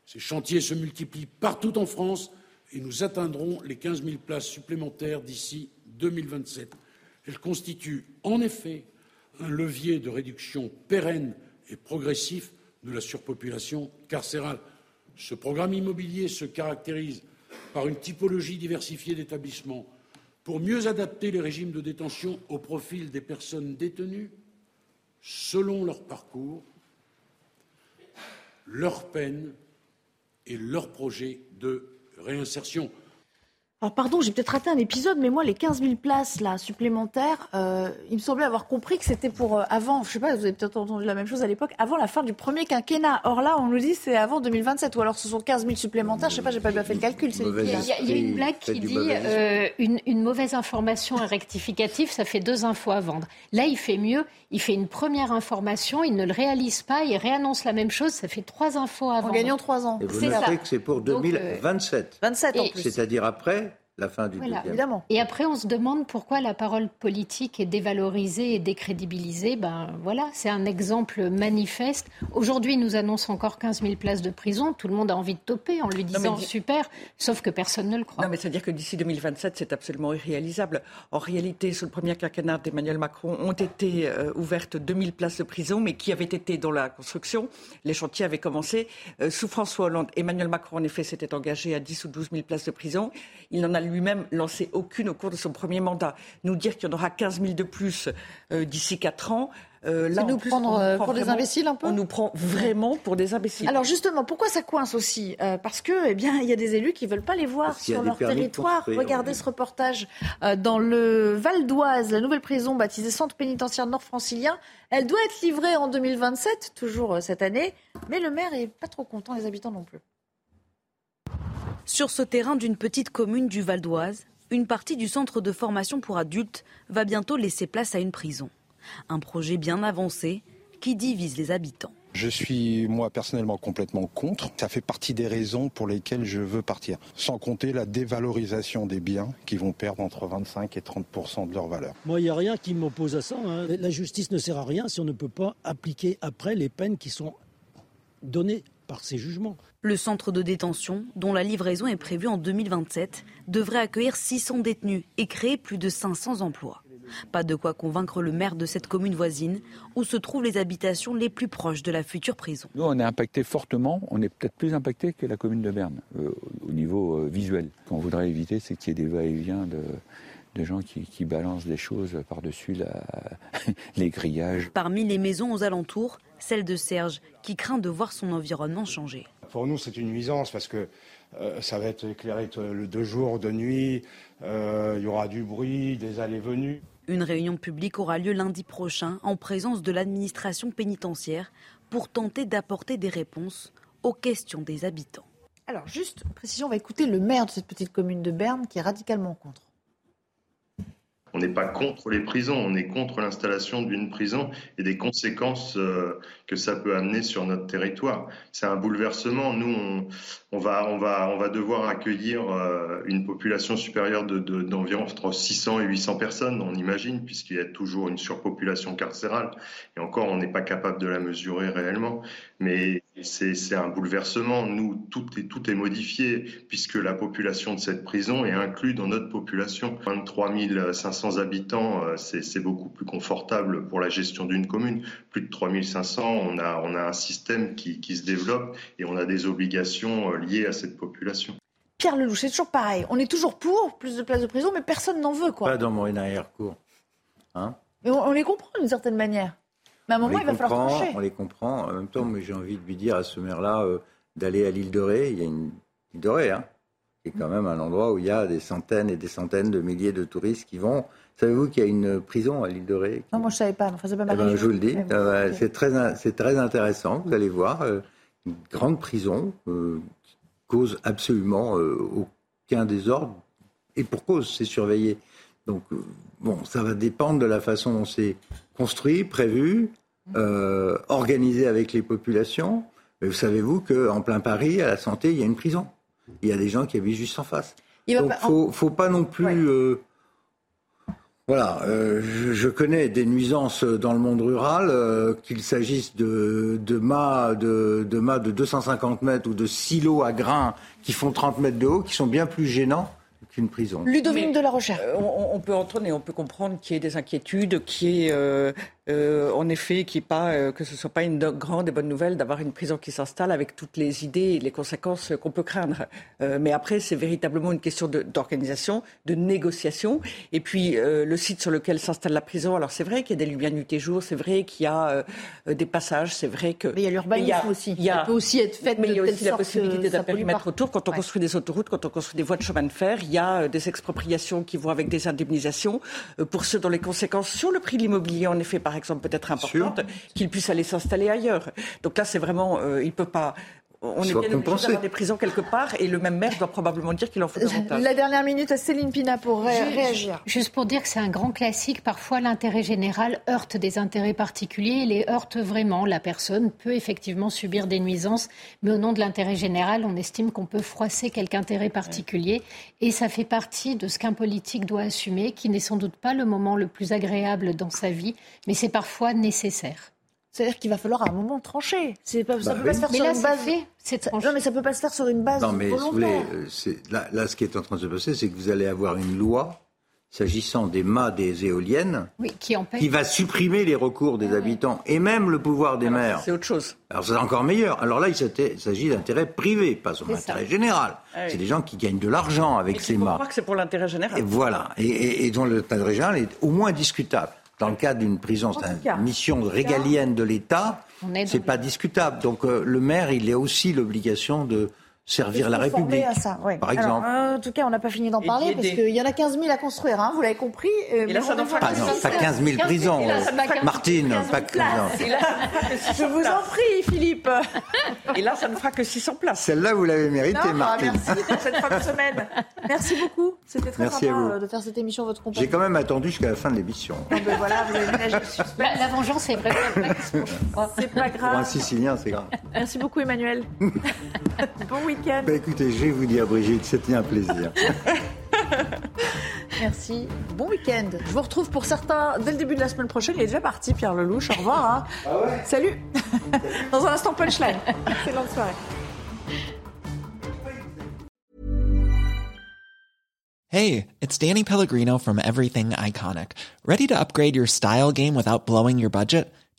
Ces chantiers se multiplient partout en France et nous atteindrons les 15 000 places supplémentaires d'ici 2027. Elles constituent en effet un levier de réduction pérenne et progressif de la surpopulation carcérale. Ce programme immobilier se caractérise par une typologie diversifiée d'établissements pour mieux adapter les régimes de détention au profil des personnes détenues selon leur parcours, leur peine et leur projet de réinsertion. Alors pardon, j'ai peut-être raté un épisode, mais moi, les 15 000 places là, supplémentaires, euh, il me semblait avoir compris que c'était pour euh, avant, je sais pas, vous avez peut-être entendu la même chose à l'époque, avant la fin du premier quinquennat. Or là, on nous dit c'est avant 2027, ou alors ce sont 15 000 supplémentaires, je sais pas, j'ai pas bien fait le calcul. Il y, a, il y, a une blague qui dit euh, une, une, mauvaise information est rectificative, ça fait deux infos à vendre. Là, il fait mieux, il fait une première information, il ne le réalise pas, il réannonce la même chose, ça fait trois infos à vendre. En gagnant trois ans. Et vous notez que c'est pour 2027. 27 en plus. C'est-à-dire après la fin du voilà, évidemment. Et après, on se demande pourquoi la parole politique est dévalorisée et décrédibilisée. Ben voilà, c'est un exemple manifeste. Aujourd'hui, nous annonce encore 15 000 places de prison. Tout le monde a envie de toper en lui disant super, sauf que personne ne le croit. Non, mais c'est-à-dire que d'ici 2027, c'est absolument irréalisable. En réalité, sous le premier quinquennat d'Emmanuel Macron, ont été euh, ouvertes 2000 places de prison, mais qui avaient été dans la construction. Les chantiers avaient commencé. Euh, sous François Hollande, Emmanuel Macron, en effet, s'était engagé à 10 ou 12 000 places de prison. Il n'en a lui-même lancé aucune au cours de son premier mandat. Nous dire qu'il y en aura 15 000 de plus euh, d'ici 4 ans. Euh, là, nous prendre euh, pour des imbéciles un peu On nous prend vraiment pour des imbéciles. Alors justement, pourquoi ça coince aussi euh, Parce que, eh bien, il y a des élus qui veulent pas les voir sur leur territoire. Regardez ce reportage euh, dans le Val d'Oise, la nouvelle prison baptisée Centre pénitentiaire nord-francilien. Elle doit être livrée en 2027, toujours cette année, mais le maire est pas trop content, les habitants non plus. Sur ce terrain d'une petite commune du Val d'Oise, une partie du centre de formation pour adultes va bientôt laisser place à une prison. Un projet bien avancé qui divise les habitants. Je suis moi personnellement complètement contre. Ça fait partie des raisons pour lesquelles je veux partir. Sans compter la dévalorisation des biens qui vont perdre entre 25 et 30% de leur valeur. Moi, il n'y a rien qui m'oppose à ça. Hein. La justice ne sert à rien si on ne peut pas appliquer après les peines qui sont données par ces jugements. Le centre de détention, dont la livraison est prévue en 2027, devrait accueillir 600 détenus et créer plus de 500 emplois. Pas de quoi convaincre le maire de cette commune voisine, où se trouvent les habitations les plus proches de la future prison. Nous, on est impacté fortement, on est peut-être plus impacté que la commune de Berne, euh, au niveau euh, visuel. Ce qu'on voudrait éviter, c'est qu'il y ait des va-et-vient de, de gens qui, qui, balancent des choses par-dessus la, les grillages. Parmi les maisons aux alentours, celle de Serge, qui craint de voir son environnement changer. Pour nous, c'est une nuisance parce que euh, ça va être éclairé de jour, de nuit, euh, il y aura du bruit, des allées-venues. Une réunion publique aura lieu lundi prochain en présence de l'administration pénitentiaire pour tenter d'apporter des réponses aux questions des habitants. Alors, juste précision, on va écouter le maire de cette petite commune de Berne qui est radicalement contre. On n'est pas contre les prisons, on est contre l'installation d'une prison et des conséquences euh, que ça peut amener sur notre territoire. C'est un bouleversement. Nous, on, va, devoir accueillir euh, une population supérieure d'environ de, entre 600 et 800 personnes, on imagine, puisqu'il y a toujours une surpopulation carcérale. Et encore, on n'est pas capable de la mesurer réellement. Mais c'est un bouleversement. Nous, tout est, tout est modifié, puisque la population de cette prison est inclue dans notre population. 23 500 habitants, euh, c'est beaucoup plus confortable pour la gestion d'une commune. Plus de 3 500, on a, on a un système qui, qui, se développe et on a des obligations euh, liées à cette population. Pierre Lelouch, c'est toujours pareil. On est toujours pour plus de places de prison, mais personne n'en veut. Quoi. Pas dans mon arrière-cour. Hein mais on, on les comprend d'une certaine manière. Mais à un moment, il va falloir trancher. On les comprend. En même temps, j'ai envie de lui dire à ce maire-là euh, d'aller à l'île de Ré. Il y a une île de Ré, hein, est quand même un endroit où il y a des centaines et des centaines de milliers de touristes qui vont. Savez-vous qu'il y a une prison à l'île de Ré Non, moi je ne savais pas. Enfin, pas eh ben, je vous le dis. Euh, c'est très, c'est très intéressant. Vous allez voir. Euh, une grande prison euh, qui cause absolument euh, aucun désordre. Et pour cause, c'est surveillé. Donc, euh, bon, ça va dépendre de la façon dont c'est construit, prévu, organisé avec les populations. Mais vous savez-vous qu'en plein Paris, à la santé, il y a une prison. Il y a des gens qui habitent juste en face. Il Donc, faut, pas non plus... Ouais. Euh, voilà, euh, je, je, connais des nuisances dans le monde rural, euh, qu'il s'agisse de, de mâts de, de, mâts de 250 mètres ou de silos à grains qui font 30 mètres de haut, qui sont bien plus gênants qu'une prison. Ludovine de la Recherche. Euh, on, on, peut entendre et on peut comprendre qu'il y ait des inquiétudes, qu'il y ait euh, euh, en effet, pas, euh, que ce soit pas une grande et bonne nouvelle d'avoir une prison qui s'installe avec toutes les idées et les conséquences qu'on peut craindre. Euh, mais après, c'est véritablement une question d'organisation, de, négociation. Et puis, le site sur lequel s'installe la prison, alors c'est vrai qu'il y a des lumières nuit et jour, c'est vrai qu'il y a des passages, c'est vrai que... Mais il y a l'urbanisme aussi. Il peut aussi être fait mais il y a aussi la possibilité d'un périmètre autour. Quand on construit des autoroutes, quand on construit des voies de chemin de fer, il y a des expropriations qui vont avec des indemnisations. pour ceux dont les conséquences sur le prix de l'immobilier, en effet, par par exemple, peut-être importante, qu'il puisse aller s'installer ailleurs. Donc là, c'est vraiment, euh, il peut pas. On est bien obligé d'avoir des prisons quelque part et le même maire doit probablement dire qu'il en faut davantage. La dernière minute à Céline Pina pour réagir. Juste pour dire que c'est un grand classique. Parfois, l'intérêt général heurte des intérêts particuliers et les heurte vraiment. La personne peut effectivement subir des nuisances, mais au nom de l'intérêt général, on estime qu'on peut froisser quelque intérêt particulier. Et ça fait partie de ce qu'un politique doit assumer, qui n'est sans doute pas le moment le plus agréable dans sa vie, mais c'est parfois nécessaire. C'est-à-dire qu'il va falloir à un moment trancher. C'est pas, ça bah peut pas se faire sur une base. Fait, non, mais ça peut pas se faire sur une base. Non, mais vous voulez, euh, là, là, ce qui est en train de se passer, c'est que vous allez avoir une loi s'agissant des mâts des éoliennes, qui, qui, va supprimer les recours des ah habitants et même le pouvoir des maires. C'est autre chose. Alors c'est encore meilleur. Alors là, il s'agit d'intérêt privé, pas son intérêt général. Ah c'est des gens qui gagnent de l'argent avec ces mâts. croire que c'est pour l'intérêt général. Et voilà. Et, et, et dont l'intérêt général est au moins discutable dans le cadre d'une prison, c'est une mission régalienne de l'État, c'est pas discutable. Donc euh, le maire, il a aussi l'obligation de servir la République. À ça, Par exemple. en tout cas, on n'a pas fini d'en parler parce qu'il y en a 15 000 à construire, hein, vous l'avez compris. Euh, et là, ça n'en fera pas, non, pas 15 000 prisons. Martine, pas que Je vous en prie, Philippe. Et là, ça ne fera que 600 places. Celle-là, vous l'avez méritée, Martine. Merci cette fin de semaine. Merci beaucoup. C'était très merci sympa euh, de faire cette émission votre compagnie. J'ai quand même attendu jusqu'à la fin de l'émission. Ben voilà, vous avez la, la vengeance est vraiment C'est pas grave. Pour un Sicilien, c'est grave. Merci beaucoup, Emmanuel. bon week bah, écoutez, je vais vous dire, Brigitte, c'était un plaisir. Merci. Bon week-end. Je vous retrouve pour certains dès le début de la semaine prochaine. Il est déjà parti, Pierre Lelouch. Au revoir. Hein. Ah ouais Salut. Dans un instant, punchline. Excellente soirée. Hey, it's Danny Pellegrino from Everything Iconic. Ready to upgrade your style game without blowing your budget?